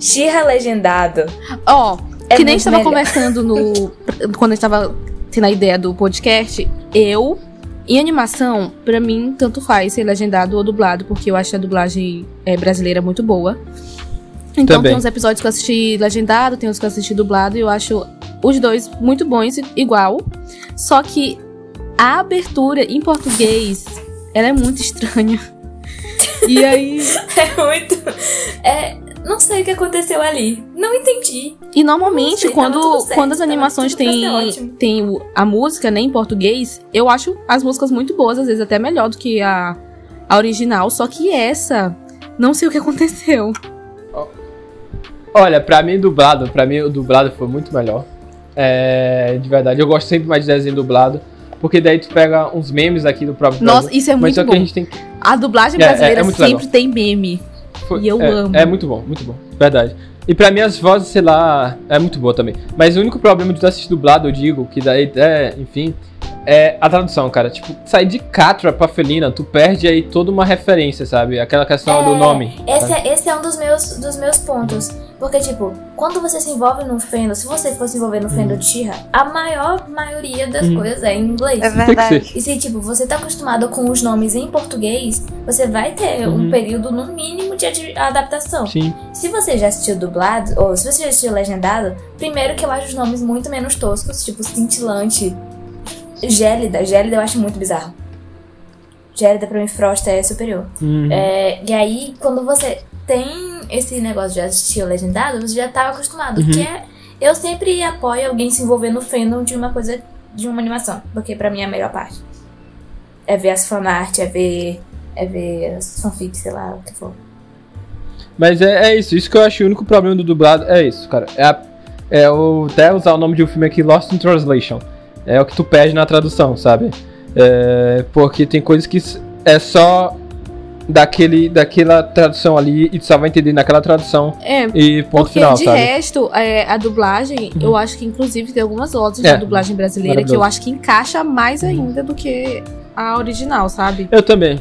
Xirra legendado. ó, É que nem a muito gente tava melhor. conversando no. quando a gente tava tendo a ideia do podcast, eu. Em animação, pra mim, tanto faz ser legendado ou dublado, porque eu acho a dublagem é, brasileira muito boa. Então Também. tem uns episódios que eu assisti legendado, tem uns que eu assisti dublado, e eu acho os dois muito bons, igual. Só que a abertura em português, ela é muito estranha. E aí. É muito. É. Não sei o que aconteceu ali. Não entendi. E normalmente, sei, tava quando, certo, quando as tava animações têm tem a música, né, em português, eu acho as músicas muito boas, às vezes até melhor do que a, a original. Só que essa, não sei o que aconteceu. Olha, pra mim, dublado, pra mim o dublado foi muito melhor. É, de verdade, eu gosto sempre mais de desenho dublado. Porque daí tu pega uns memes aqui do próprio Nossa, Brasil, isso é Mas muito só que bom. a gente tem que. A dublagem É, é- brasileira é muito sempre legal. tem meme. Foi- E eu é, amo. É muito bom, muito bom. Verdade. E pra mim as vozes, sei lá, é muito boa também. Mas o único problema de assistir dublado, eu digo, que daí é, enfim, é a tradução, cara. Tipo, sair de Catra pra Felina, tu perde aí toda uma referência, sabe? Aquela questão do É, nome. Esse é, esse é um dos meus, dos meus pontos. Porque, tipo, quando você se envolve num fandom, se você for se envolver no Uhum. fandom de She-Ra, a maior maioria das coisas é em inglês. É verdade. E se, tipo, você tá acostumado com os nomes em português, você vai ter Uhum. um período, no mínimo, de adaptação. Sim. Se você já assistiu dublado, ou se você já assistiu legendado, primeiro que eu acho os nomes muito menos toscos, tipo cintilante, gélida. Gélida eu acho muito bizarro. Gélida pra mim, Frost é superior. Uhum. É, e aí, quando você tem esse negócio de assistir o legendado, você já tá acostumado. Uhum. Que é, eu sempre apoio alguém se envolver no fandom de uma coisa, de uma animação. Porque pra mim é a melhor parte. É ver as fanart, é ver. É ver as fanfics, sei lá, o que for. Mas é, é isso, isso que eu acho o único problema do dublado é isso, cara. É, a- é o, até usar o nome de um filme aqui, Lost in Translation. É o que tu perde na tradução, sabe? É, porque tem coisas que é só daquele, daquela tradução ali e tu só vai entender naquela tradução É, e ponto porque final, de sabe? resto, é, a dublagem, eu acho que inclusive tem algumas vozes É, da dublagem brasileira que eu acho que encaixa mais ainda do que a original, sabe? Eu também.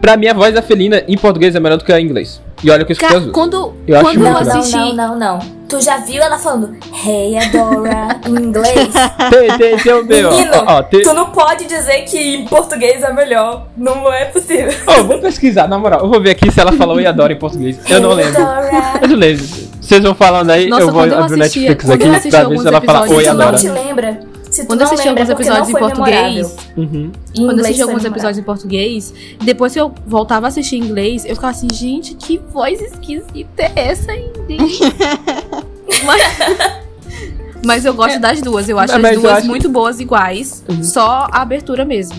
Pra mim, a voz da Felina em português é melhor do que a em inglês. E olha que eu escutei as Ca- duas. quando Eu acho quando eu legal. Não, assisti. não, não, não. Tu já viu ela falando Hey Adora em inglês? Tem, tem, tem o meu, ó. Menino, ó, ó, tem- tu não pode dizer que em português é melhor. Não é possível. Ó, eu vou pesquisar, na moral. Eu vou ver aqui se ela falou e adora em português. Eu não Hey lembro. Adora. Eu não lembro. Vocês vão falando aí, Nossa, eu vou abrir o Netflix aqui assisti pra ver se ela fala oi, Se tu não adora. te lembra, se tu Quando não eu assisti lembra, alguns é episódios em português. Uhum. Em Quando eu assisti alguns memorável. episódios em português, depois que eu voltava a assistir em inglês, eu ficava assim, gente, que voz esquisita é essa em inglês? mas, mas eu gosto das duas, eu acho Mas as duas acho- muito boas iguais, Uhum. só a abertura mesmo.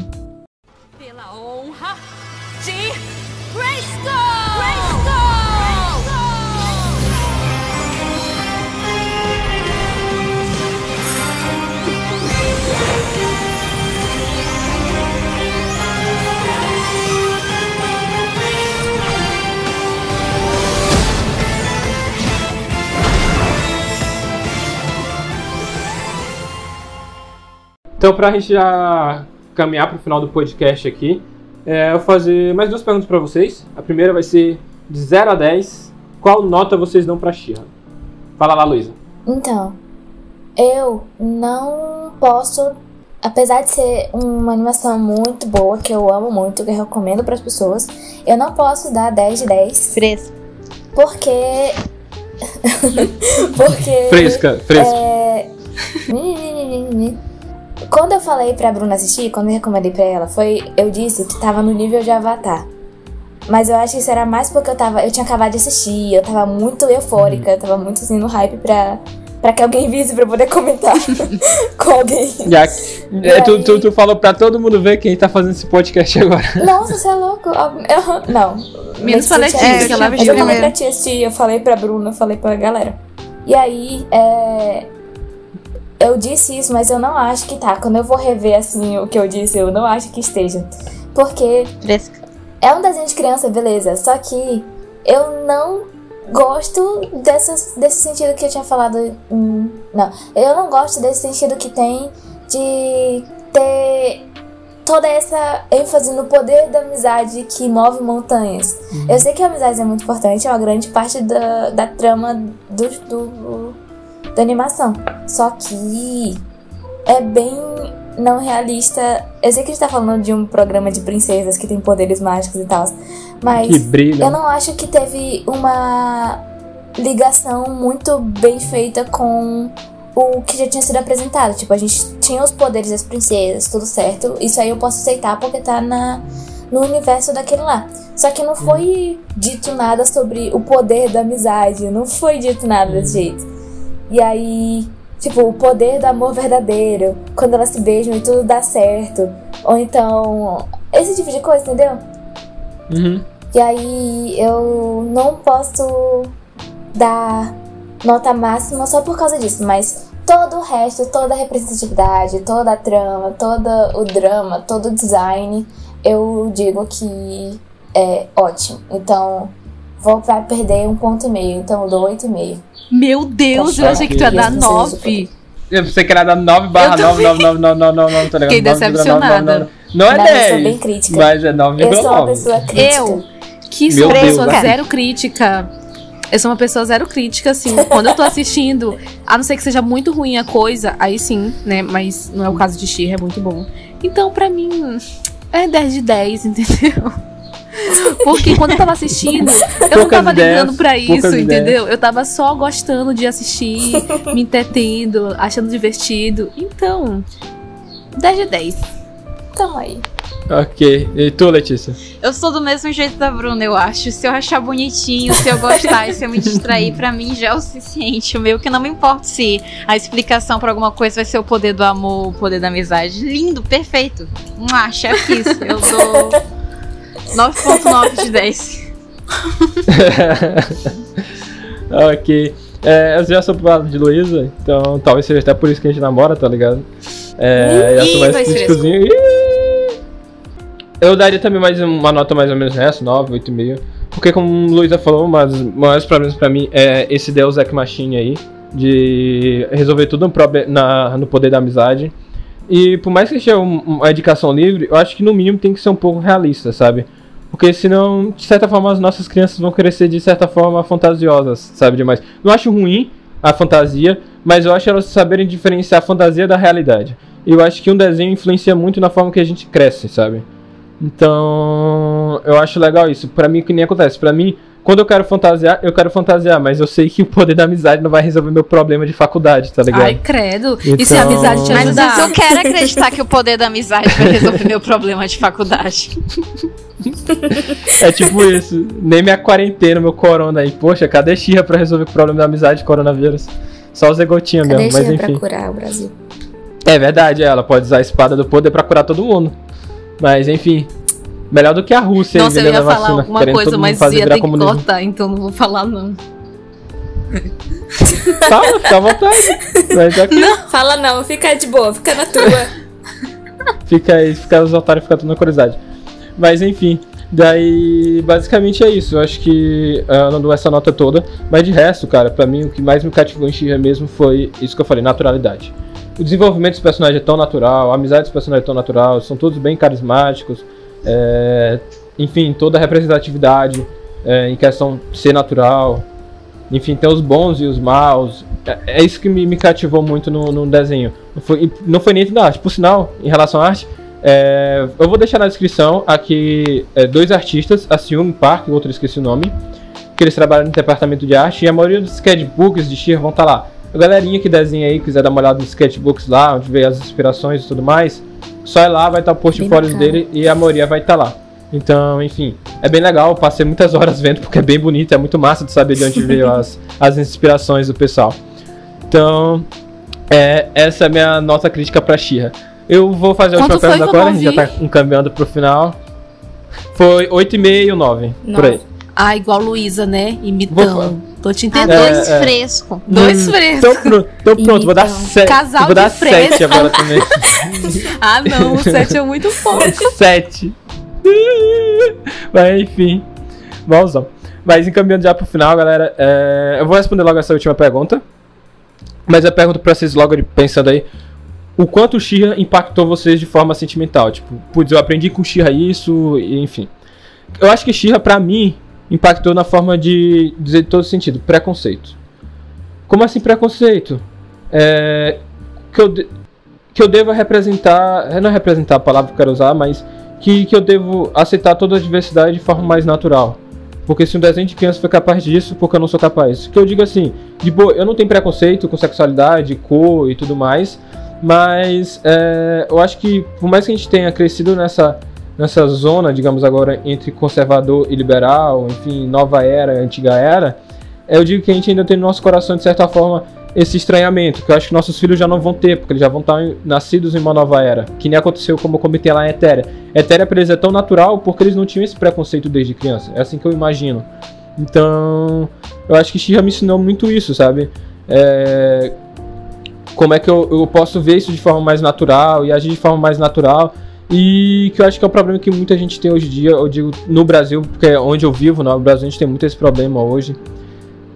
Então, pra gente já caminhar pro final do podcast aqui, é, eu vou fazer mais duas perguntas pra vocês. A primeira vai ser de 0 a 10. Qual nota vocês dão pra Xirra? Fala lá, Luísa. Então, eu não posso, apesar de ser uma animação muito boa, que eu amo muito, que eu recomendo para as pessoas, eu não posso dar 10 de 10, Fresco. porque. porque. Fresca, fresca. É... Quando eu falei pra Bruna assistir, quando eu recomendei pra ela, foi. Eu disse que tava no nível de Avatar. Mas eu acho que isso era mais porque eu tava. Eu tinha acabado de assistir, eu tava muito eufórica, eu tava muito assim no hype pra, Pra que alguém visse pra eu poder comentar com alguém. Já, é, tu, tu, tu falou pra todo mundo ver quem tá fazendo esse podcast agora. Nossa, você é louco? Eu- não. Menos pra Letícia, Letícia, É, que ela eu Mas viu eu falei pra tia assistir, eu falei pra Bruna, eu falei pra galera. E aí, é... eu disse isso, mas eu não acho que tá. Quando eu vou rever assim o que eu disse, eu não acho que esteja. Porque Fresca. é um desenho de criança, beleza. Só que eu não gosto dessas, desse sentido que eu tinha falado. hum, não, eu não gosto desse sentido que tem de ter toda essa ênfase no poder da amizade que move montanhas. Eu sei que a amizade é muito importante, é uma grande parte da, da trama do, do- da animação. Só que é bem não realista. Eu sei que a gente tá falando de um programa de princesas que tem poderes mágicos e tal, mas Que eu não acho que teve uma ligação muito bem feita com o que já tinha sido apresentado. Tipo, a gente tinha os poderes das princesas, tudo certo. Isso aí eu posso aceitar porque tá na, no universo daquele lá. Só que não foi dito nada sobre o poder da amizade. Não foi dito nada desse jeito. E aí, tipo, o poder do amor verdadeiro. Quando elas se beijam e tudo dá certo. Ou então, esse tipo de coisa, entendeu? Uhum. E aí eu não posso dar nota máxima só por causa disso, mas todo o resto, toda a representatividade, toda a trama, todo o drama, todo o design, eu digo que é ótimo. Então, vou vai perder um ponto e meio, então eu dou oito e meio. Meu Deus, eu achei que tu ia dar certo. 9. Eu pensei que era dar 9 barra Eu 9, 9, 9, 9, 9, 9, 9, tá ligado? Fiquei 9, 9, 9, decepcionada. 9, Não é Mas eu sou bem 10, crítica. mas é Eu sou uma 9,9. pessoa crítica. Eu, que sou uma pessoa zero crítica. Eu sou uma pessoa zero crítica, assim. Quando eu tô assistindo, a não ser que seja muito ruim a coisa, aí sim, né? Mas não é o caso de Shira, é muito bom. Então, pra mim, é 10 de 10, entendeu? Porque quando eu tava assistindo, eu não Poucas tava ideias, ligando pra isso, entendeu? Eu tava só gostando de assistir, me entretendo, achando divertido. Então, 10 de 10. Tamo aí. Ok. E tu, Letícia? Eu sou do mesmo jeito da Bruna, eu acho. Se eu achar bonitinho, se eu gostar e se eu me distrair, pra mim já é o suficiente. O meu que não me importa se a explicação pra alguma coisa vai ser o poder do amor, o poder da amizade. Lindo, perfeito. Mua, chefe isso. Eu dou 9.9 de 10. ok. É, eu já sou pro lado de Luísa, então talvez seja até por isso que a gente namora, tá ligado? É, eu sou Ih, mais vai ser críticozinho. Eu daria também mais uma nota mais ou menos nessa, 9, 8,5. Porque como o Luísa falou, um dos maiores problemas pra mim é esse Deus Ex Machine aí. De resolver tudo no, na- no poder da amizade. E por mais que seja um- uma indicação livre, eu acho que no mínimo tem que ser um pouco realista, sabe? Porque senão, de certa forma, as nossas crianças vão crescer de certa forma fantasiosas, sabe? Demais. Não acho ruim a fantasia, mas eu acho elas saberem diferenciar a fantasia da realidade. E eu acho que um desenho influencia muito na forma que a gente cresce, sabe? Então, eu acho legal isso. Pra mim, que nem acontece. Pra mim, quando eu quero fantasiar, eu quero fantasiar, mas eu sei que o poder da amizade não vai resolver meu problema de faculdade, tá ligado? Ai, credo. E se a Então- amizade te Mas ajudar? eu quero acreditar que o poder da amizade vai resolver meu problema de faculdade. É tipo isso. Nem minha quarentena, meu corona aí. Poxa, cadê Xirra pra resolver o problema da amizade de coronavírus? Só o Zé Gotinha Cadê mesmo, mas Xirra pra enfim. curar o Brasil? É verdade, ela pode usar a espada do poder pra curar todo mundo. Mas enfim. Melhor do que a Rússia Nossa, eu ia falar alguma coisa, mas ia ter que comunismo. cortar, então não vou falar, não. Fala, fica à vontade. Aqui, Fala não, fica de boa, fica na tua. fica aí, fica os otários ficam tudo na curiosidade. Mas enfim, daí basicamente é isso. Eu acho que ah, eu não dou essa nota toda, mas de resto, cara, pra mim o que mais me cativou em She-Ra mesmo foi isso que eu falei, naturalidade. O desenvolvimento dos personagens é tão natural, a amizade dos personagens é tão natural, são todos bem carismáticos, é, enfim, toda a representatividade é, em questão de ser natural. Enfim, tem os bons e os maus. É, é isso que me, me cativou muito no, no desenho. Não foi, não foi nem da arte. Por sinal, em relação à arte, é, eu vou deixar na descrição aqui é, dois artistas, a Seung Park, o outro esqueci o nome, que eles trabalham no departamento de arte, e a maioria dos sketchbooks de Sheer vão estar lá. A galerinha que desenha aí, quiser dar uma olhada nos sketchbooks lá, onde vê as inspirações e tudo mais, só ir lá, vai estar o portfólio dele e a maioria vai estar lá. Então, enfim, é bem legal, passei muitas horas vendo porque é bem bonito, é muito massa de saber de onde veio as, as inspirações do pessoal. Então, é, essa é a minha nota crítica pra Xirra. Eu vou fazer a última pergunta agora, a gente já tá encaminhando pro final. Foi 8,5 9, por aí. Ah, igual Luísa, né? Vou Imitando. Tô te Ah, entendendo. É, dois é. fresco. Dois Hum, frescos. Então pronto, então pronto vou dar Então, 7. casal Vou dar fresco. 7 agora também. Ah, não, o 7 é muito forte. 7. Mas enfim, bonzão. Mas encaminhando já pro final, galera, é, eu vou responder logo essa última pergunta. Mas eu pergunto pra vocês logo pensando aí. O quanto o Shira impactou vocês de forma sentimental? Tipo, putz, eu aprendi com o Shira isso, enfim. Eu acho que Shira, pra mim, impactou na forma de dizer todo sentido, preconceito. Como assim preconceito? É, que, eu, de- que eu devo representar, não representar a palavra que eu quero usar, mas que, que eu devo aceitar toda a diversidade de forma mais natural. Porque se um desenho de criança foi capaz disso, porque eu não sou capaz? Que eu digo assim, de boa, eu não tenho preconceito com sexualidade, cor e tudo mais, mas é, eu acho que por mais que a gente tenha crescido nessa, nessa zona, digamos agora, entre conservador e liberal, enfim, nova era, antiga era, eu digo que a gente ainda tem no nosso coração, de certa forma, esse estranhamento, que eu acho que nossos filhos já não vão ter, porque eles já vão estar nascidos em uma nova era, que nem aconteceu como eu comentei lá em Etéria. Etéria pra eles é tão natural porque eles não tinham esse preconceito desde criança, é assim que eu imagino. Então, eu acho que Shira me ensinou muito isso, sabe? É, como é que eu, eu posso ver isso de forma mais natural e agir de forma mais natural. E que eu acho que é um problema que muita gente tem hoje em dia, eu digo no Brasil, porque é onde eu vivo, no Brasil a gente tem muito esse problema hoje.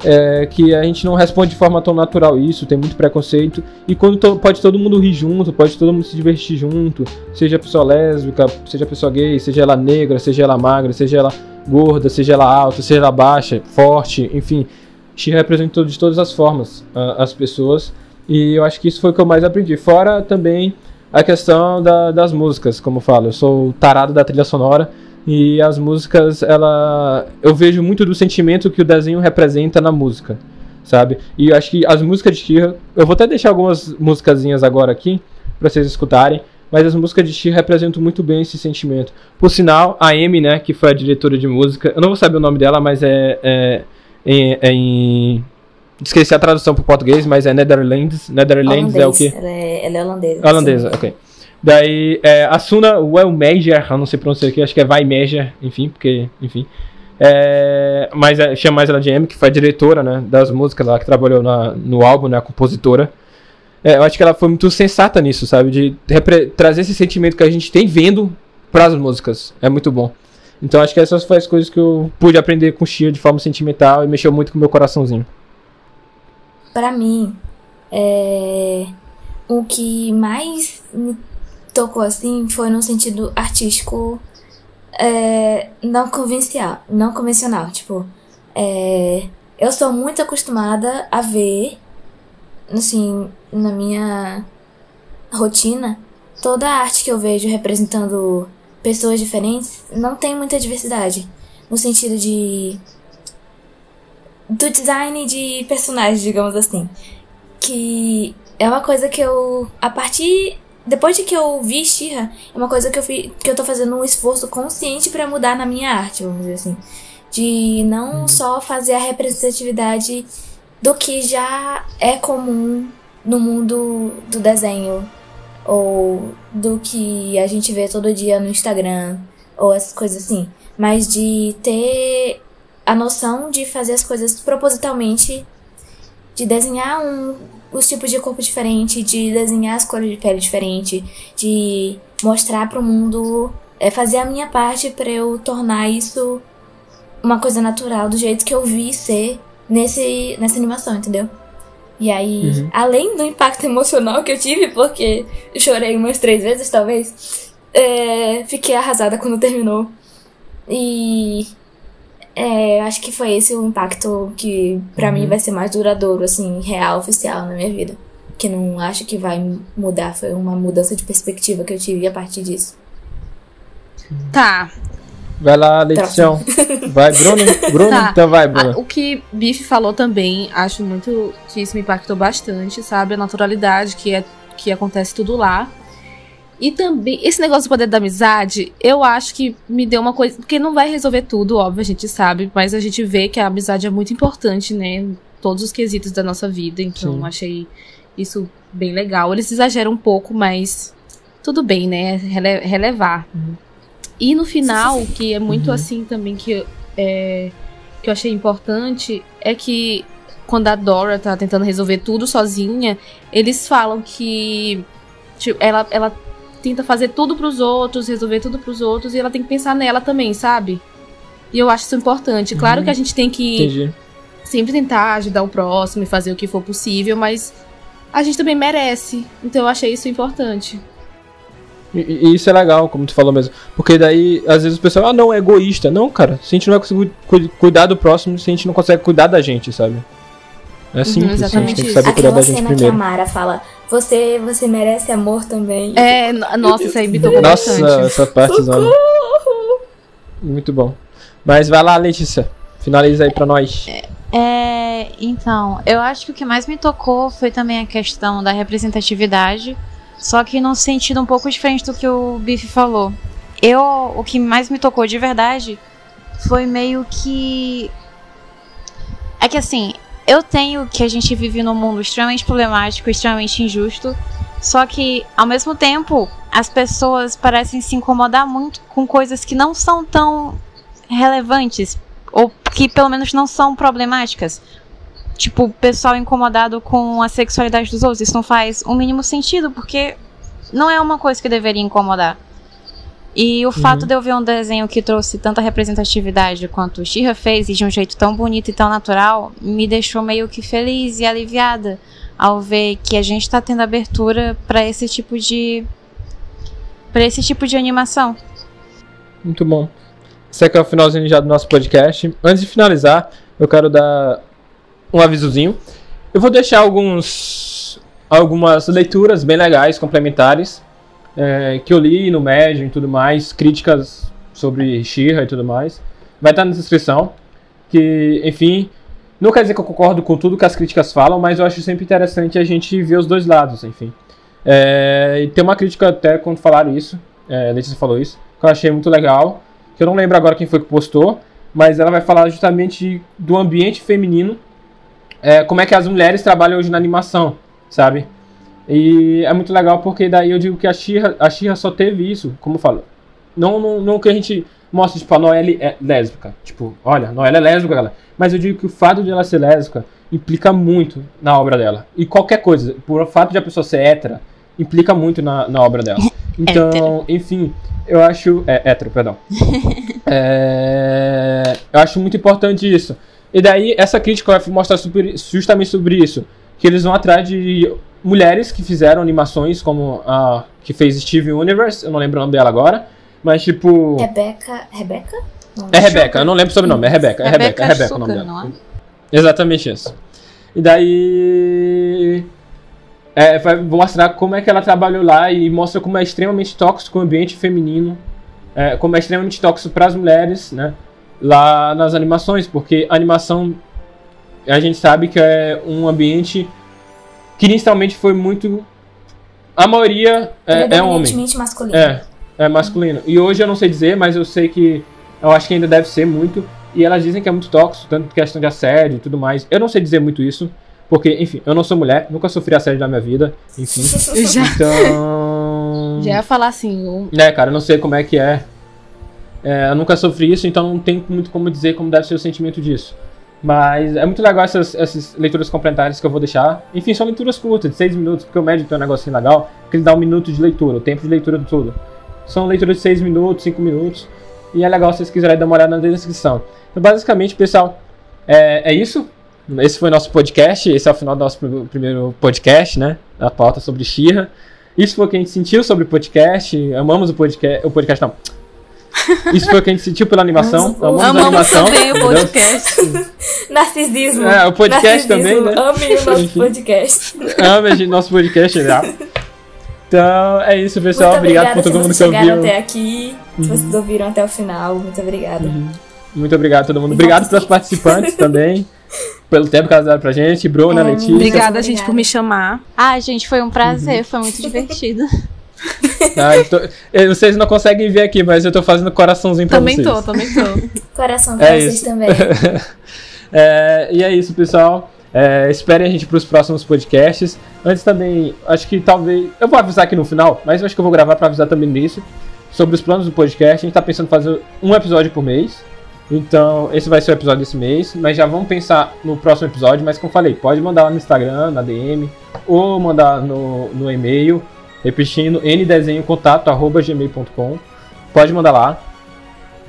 É que a gente não responde de forma tão natural isso, tem muito preconceito. E quando to- pode todo mundo rir junto, pode todo mundo se divertir junto, seja pessoa lésbica, seja pessoa gay, seja ela negra, seja ela magra, seja ela gorda, seja ela alta, seja ela baixa, forte, enfim. She representa de todas as formas ah, as pessoas. E eu acho que isso foi o que eu mais aprendi. Fora também a questão da- das músicas, como eu falo. Eu sou tarado da trilha sonora. E as músicas, ela. Eu vejo muito do sentimento que o desenho representa na música, sabe? E eu acho que as músicas de Shira. Eu vou até deixar algumas musicazinhas agora aqui, pra vocês escutarem. Mas as músicas de Shira representam muito bem esse sentimento. Por sinal, a Amy, né, que foi a diretora de música. Eu não vou saber o nome dela, mas é. é em, é em- Esqueci a tradução para português, mas é Netherlands. Netherlands é o quê? Ela é, ela é holandesa. Holandesa, sim. ok. Daí, é, a Suna Wellmeyer, eu não sei pronunciar aqui, acho que é Weimeyer, enfim, porque, enfim. É, mas é, chama mais ela de Amy, que foi a diretora, né, das músicas lá, que trabalhou na, no álbum, né, a compositora. É, eu acho que ela foi muito sensata nisso, sabe, de trazer esse sentimento que a gente tem vendo pras músicas. É muito bom. Então acho que essas foram as coisas que eu pude aprender com Xia de forma sentimental e mexeu muito com o meu coraçãozinho. Pra mim, é... o que mais me tocou assim foi no sentido artístico é, não convencional, não convencional, tipo, é, eu sou muito acostumada a ver, assim, na minha rotina, toda a arte que eu vejo representando pessoas diferentes não tem muita diversidade, no sentido de do design de personagens, digamos assim. Que é uma coisa que eu, a partir. Depois de que eu vi Shira, é uma coisa que eu, fi, que eu tô fazendo um esforço consciente pra mudar na minha arte, vamos dizer assim. De não só fazer a representatividade do que já é comum no mundo do desenho, ou do que a gente vê todo dia no Instagram, ou essas coisas assim. Mas de ter a noção de fazer as coisas propositalmente, de desenhar um, os tipos de corpo diferente, de desenhar as cores de pele diferente, de mostrar para o mundo, é, fazer a minha parte para eu tornar isso uma coisa natural do jeito que eu vi ser nesse, nessa animação, entendeu? E aí, Uhum. além do impacto emocional que eu tive, porque eu chorei umas três vezes, talvez, é, fiquei arrasada quando terminou. E é, acho que foi esse o impacto que pra mim vai ser mais duradouro, assim, real, oficial na minha vida. Que não acho que vai mudar, foi uma mudança de perspectiva que eu tive a partir disso. Tá. Vai lá, Leitião. Vai, Bruno. Bruno, Tá. então vai, Bruno. Ah, o que Biff falou também, acho muito que isso me impactou bastante, sabe? A naturalidade que, é, que acontece tudo lá. E também, esse negócio do poder da amizade, eu acho que me deu uma coisa. Porque não vai resolver tudo, óbvio, a gente sabe, mas a gente vê que a amizade é muito importante, né? todos os quesitos da nossa vida. Então, Sim. achei isso bem legal. Eles exageram um pouco, mas tudo bem, né? Rele- relevar. E no final, que é muito Uhum. assim também que, é, que eu achei importante, é que quando a Dora tá tentando resolver tudo sozinha, eles falam que tipo, ela, ela tenta fazer tudo pros outros, resolver tudo pros outros, e ela tem que pensar nela também, sabe? E eu acho isso importante. Claro Uhum. que a gente tem que Entendi. sempre tentar ajudar o próximo e fazer o que for possível, mas a gente também merece. Então eu achei isso importante. E, e isso é legal, como tu falou mesmo. Porque daí, às vezes o pessoal, ah, não, é egoísta. Não, cara, se a gente não vai conseguir cu- cuidar do próximo, se a gente não consegue cuidar da gente, sabe? É simples, a gente exatamente tem que isso. saber cuidar da Aquela gente cena que a. Mara fala, você, você merece amor também. É, nossa, isso aí me tocou Nossa, bastante. essa parte zona. Muito bom. Mas vai lá, Letícia. Finaliza aí pra nós. É, então, eu acho que o que mais me tocou foi também a questão da representatividade, só que num sentido um pouco diferente do que o Biff falou. Eu, o que mais me tocou de verdade foi meio que é que assim, eu tenho que a gente vive num mundo extremamente problemático, extremamente injusto, só que ao mesmo tempo as pessoas parecem se incomodar muito com coisas que não são tão relevantes ou que pelo menos não são problemáticas. Tipo, o pessoal incomodado com a sexualidade dos outros. Isso não faz o mínimo sentido, porque não é uma coisa que deveria incomodar. E o fato de eu ver um desenho que trouxe tanta representatividade quanto o Shira fez, e de um jeito tão bonito e tão natural, me deixou meio que feliz e aliviada ao ver que a gente tá tendo abertura para esse tipo de. para esse tipo de animação. Muito bom. Esse aqui é o finalzinho já do nosso podcast. Antes de finalizar, eu quero dar um avisozinho. Eu vou deixar alguns algumas leituras bem legais, complementares, é, que eu li no Medium e tudo mais, críticas sobre Shira e tudo mais. Vai estar na descrição. Que, enfim, não quer dizer que eu concordo com tudo que as críticas falam, mas eu acho sempre interessante a gente ver os dois lados, enfim. É, e tem uma crítica até quando falaram isso, é, a Letícia falou isso, que eu achei muito legal, que eu não lembro agora quem foi que postou, mas ela vai falar justamente do ambiente feminino, é, como é que as mulheres trabalham hoje na animação, sabe? E é muito legal porque daí eu digo que a Shira, a Shira só teve isso, como eu falo, não, não, não que a gente mostre, tipo, a Noelle é lésbica, tipo, olha, a Noelle é lésbica, galera. mas eu digo que o fato de ela ser lésbica implica muito na obra dela. E qualquer coisa, por o fato de a pessoa ser hétera, implica muito na, na obra dela. Então, enfim, eu acho. É, hétero, perdão. É, eu acho muito importante isso. E daí, essa crítica vai mostrar super- justamente sobre isso. Que eles vão atrás de mulheres que fizeram animações, como a que fez Steve Universe, eu não lembro o nome dela agora. Mas, tipo. Rebeca. Rebeca? Não, É Rebeca, eu não lembro o nome, é Rebeca, é Rebeca, é Rebeca o nome dela. é? Exatamente isso. E daí. É, vai mostrar como é que ela trabalhou lá e mostra como é extremamente tóxico o ambiente feminino, é, como é extremamente tóxico para as mulheres, né? Lá nas animações, porque a animação a gente sabe que é um ambiente que inicialmente foi muito. A maioria é, é homem. Masculino. É, é masculino. E hoje eu não sei dizer, mas eu sei que eu acho que ainda deve ser muito. E elas dizem que é muito tóxico, tanto questão de assédio e tudo mais. Eu não sei dizer muito isso, porque, enfim, eu não sou mulher, nunca sofri assédio na minha vida, enfim. Eu já, Então. já ia falar assim, o- Né, cara, eu não sei como é que é. É, Eu nunca sofri isso, então não tem muito como dizer como deve ser o sentimento disso. Mas é muito legal essas, essas leituras complementares que eu vou deixar. Enfim, são leituras curtas, de 6 minutos, porque o médio tem um negocinho legal, que ele dá um minuto de leitura, o tempo de leitura do tudo. São leituras de 6 minutos, 5 minutos. E é legal se vocês quiserem dar uma olhada na descrição. Então, basicamente, pessoal, é, é isso. Esse foi o nosso podcast. Esse é o final do nosso prim- primeiro podcast, né? A pauta sobre Xirra. Isso foi o que a gente sentiu sobre o podcast. Amamos o podcast. O podcast não. Isso foi o que a gente sentiu pela animação. Amamos o- Amamos, a amamos animação. também o entendeu? podcast. Narcisismo. É, o podcast também, né? Ame o nosso Enfim. podcast. Ame a gente, nosso podcast já. Então é isso, pessoal. muito Obrigado por todo mundo que vocês chegaram ouviu. até aqui. Se vocês ouviram até o final, muito obrigada. Muito obrigado a todo mundo. Obrigado pelos participantes também. Pelo tempo que elas deram pra gente. Bruna, É, Letícia. Obrigada, gente, por me chamar. Ah, gente, foi um prazer, foi muito divertido. Ah, eu tô- eh, vocês não conseguem ver aqui, mas eu tô fazendo coraçãozinho pra Também vocês. tô, também tô. Coração pra É vocês isso. também. É, e é isso, pessoal. É, esperem a gente para os próximos podcasts. Antes também, acho que talvez. Eu vou avisar aqui no final, mas acho que eu vou gravar para avisar também nisso. Sobre os planos do podcast. A gente tá pensando em fazer um episódio por mês. Então, esse vai ser o episódio desse mês. Mas já vamos pensar no próximo episódio. Mas como falei, pode mandar lá no Instagram, na DM, ou mandar no, no e-mail. Repetindo, ndesenhocontato.gmail.com. Pode mandar lá.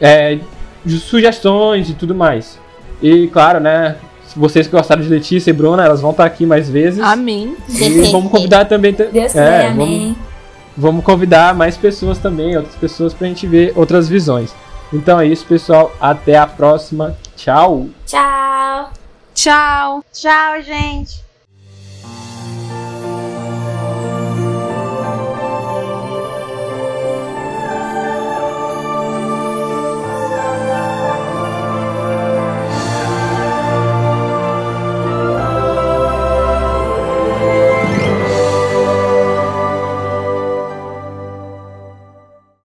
É, sugestões e tudo mais. E claro, né? Se vocês que gostaram de Letícia e Bruna, elas vão estar aqui mais vezes. Amém. E vamos convidar também. Deus é, vamos, amém. vamos convidar mais pessoas também, outras pessoas pra gente ver outras visões. Então é isso, pessoal. Até a próxima. Tchau! Tchau. Tchau. Tchau, gente.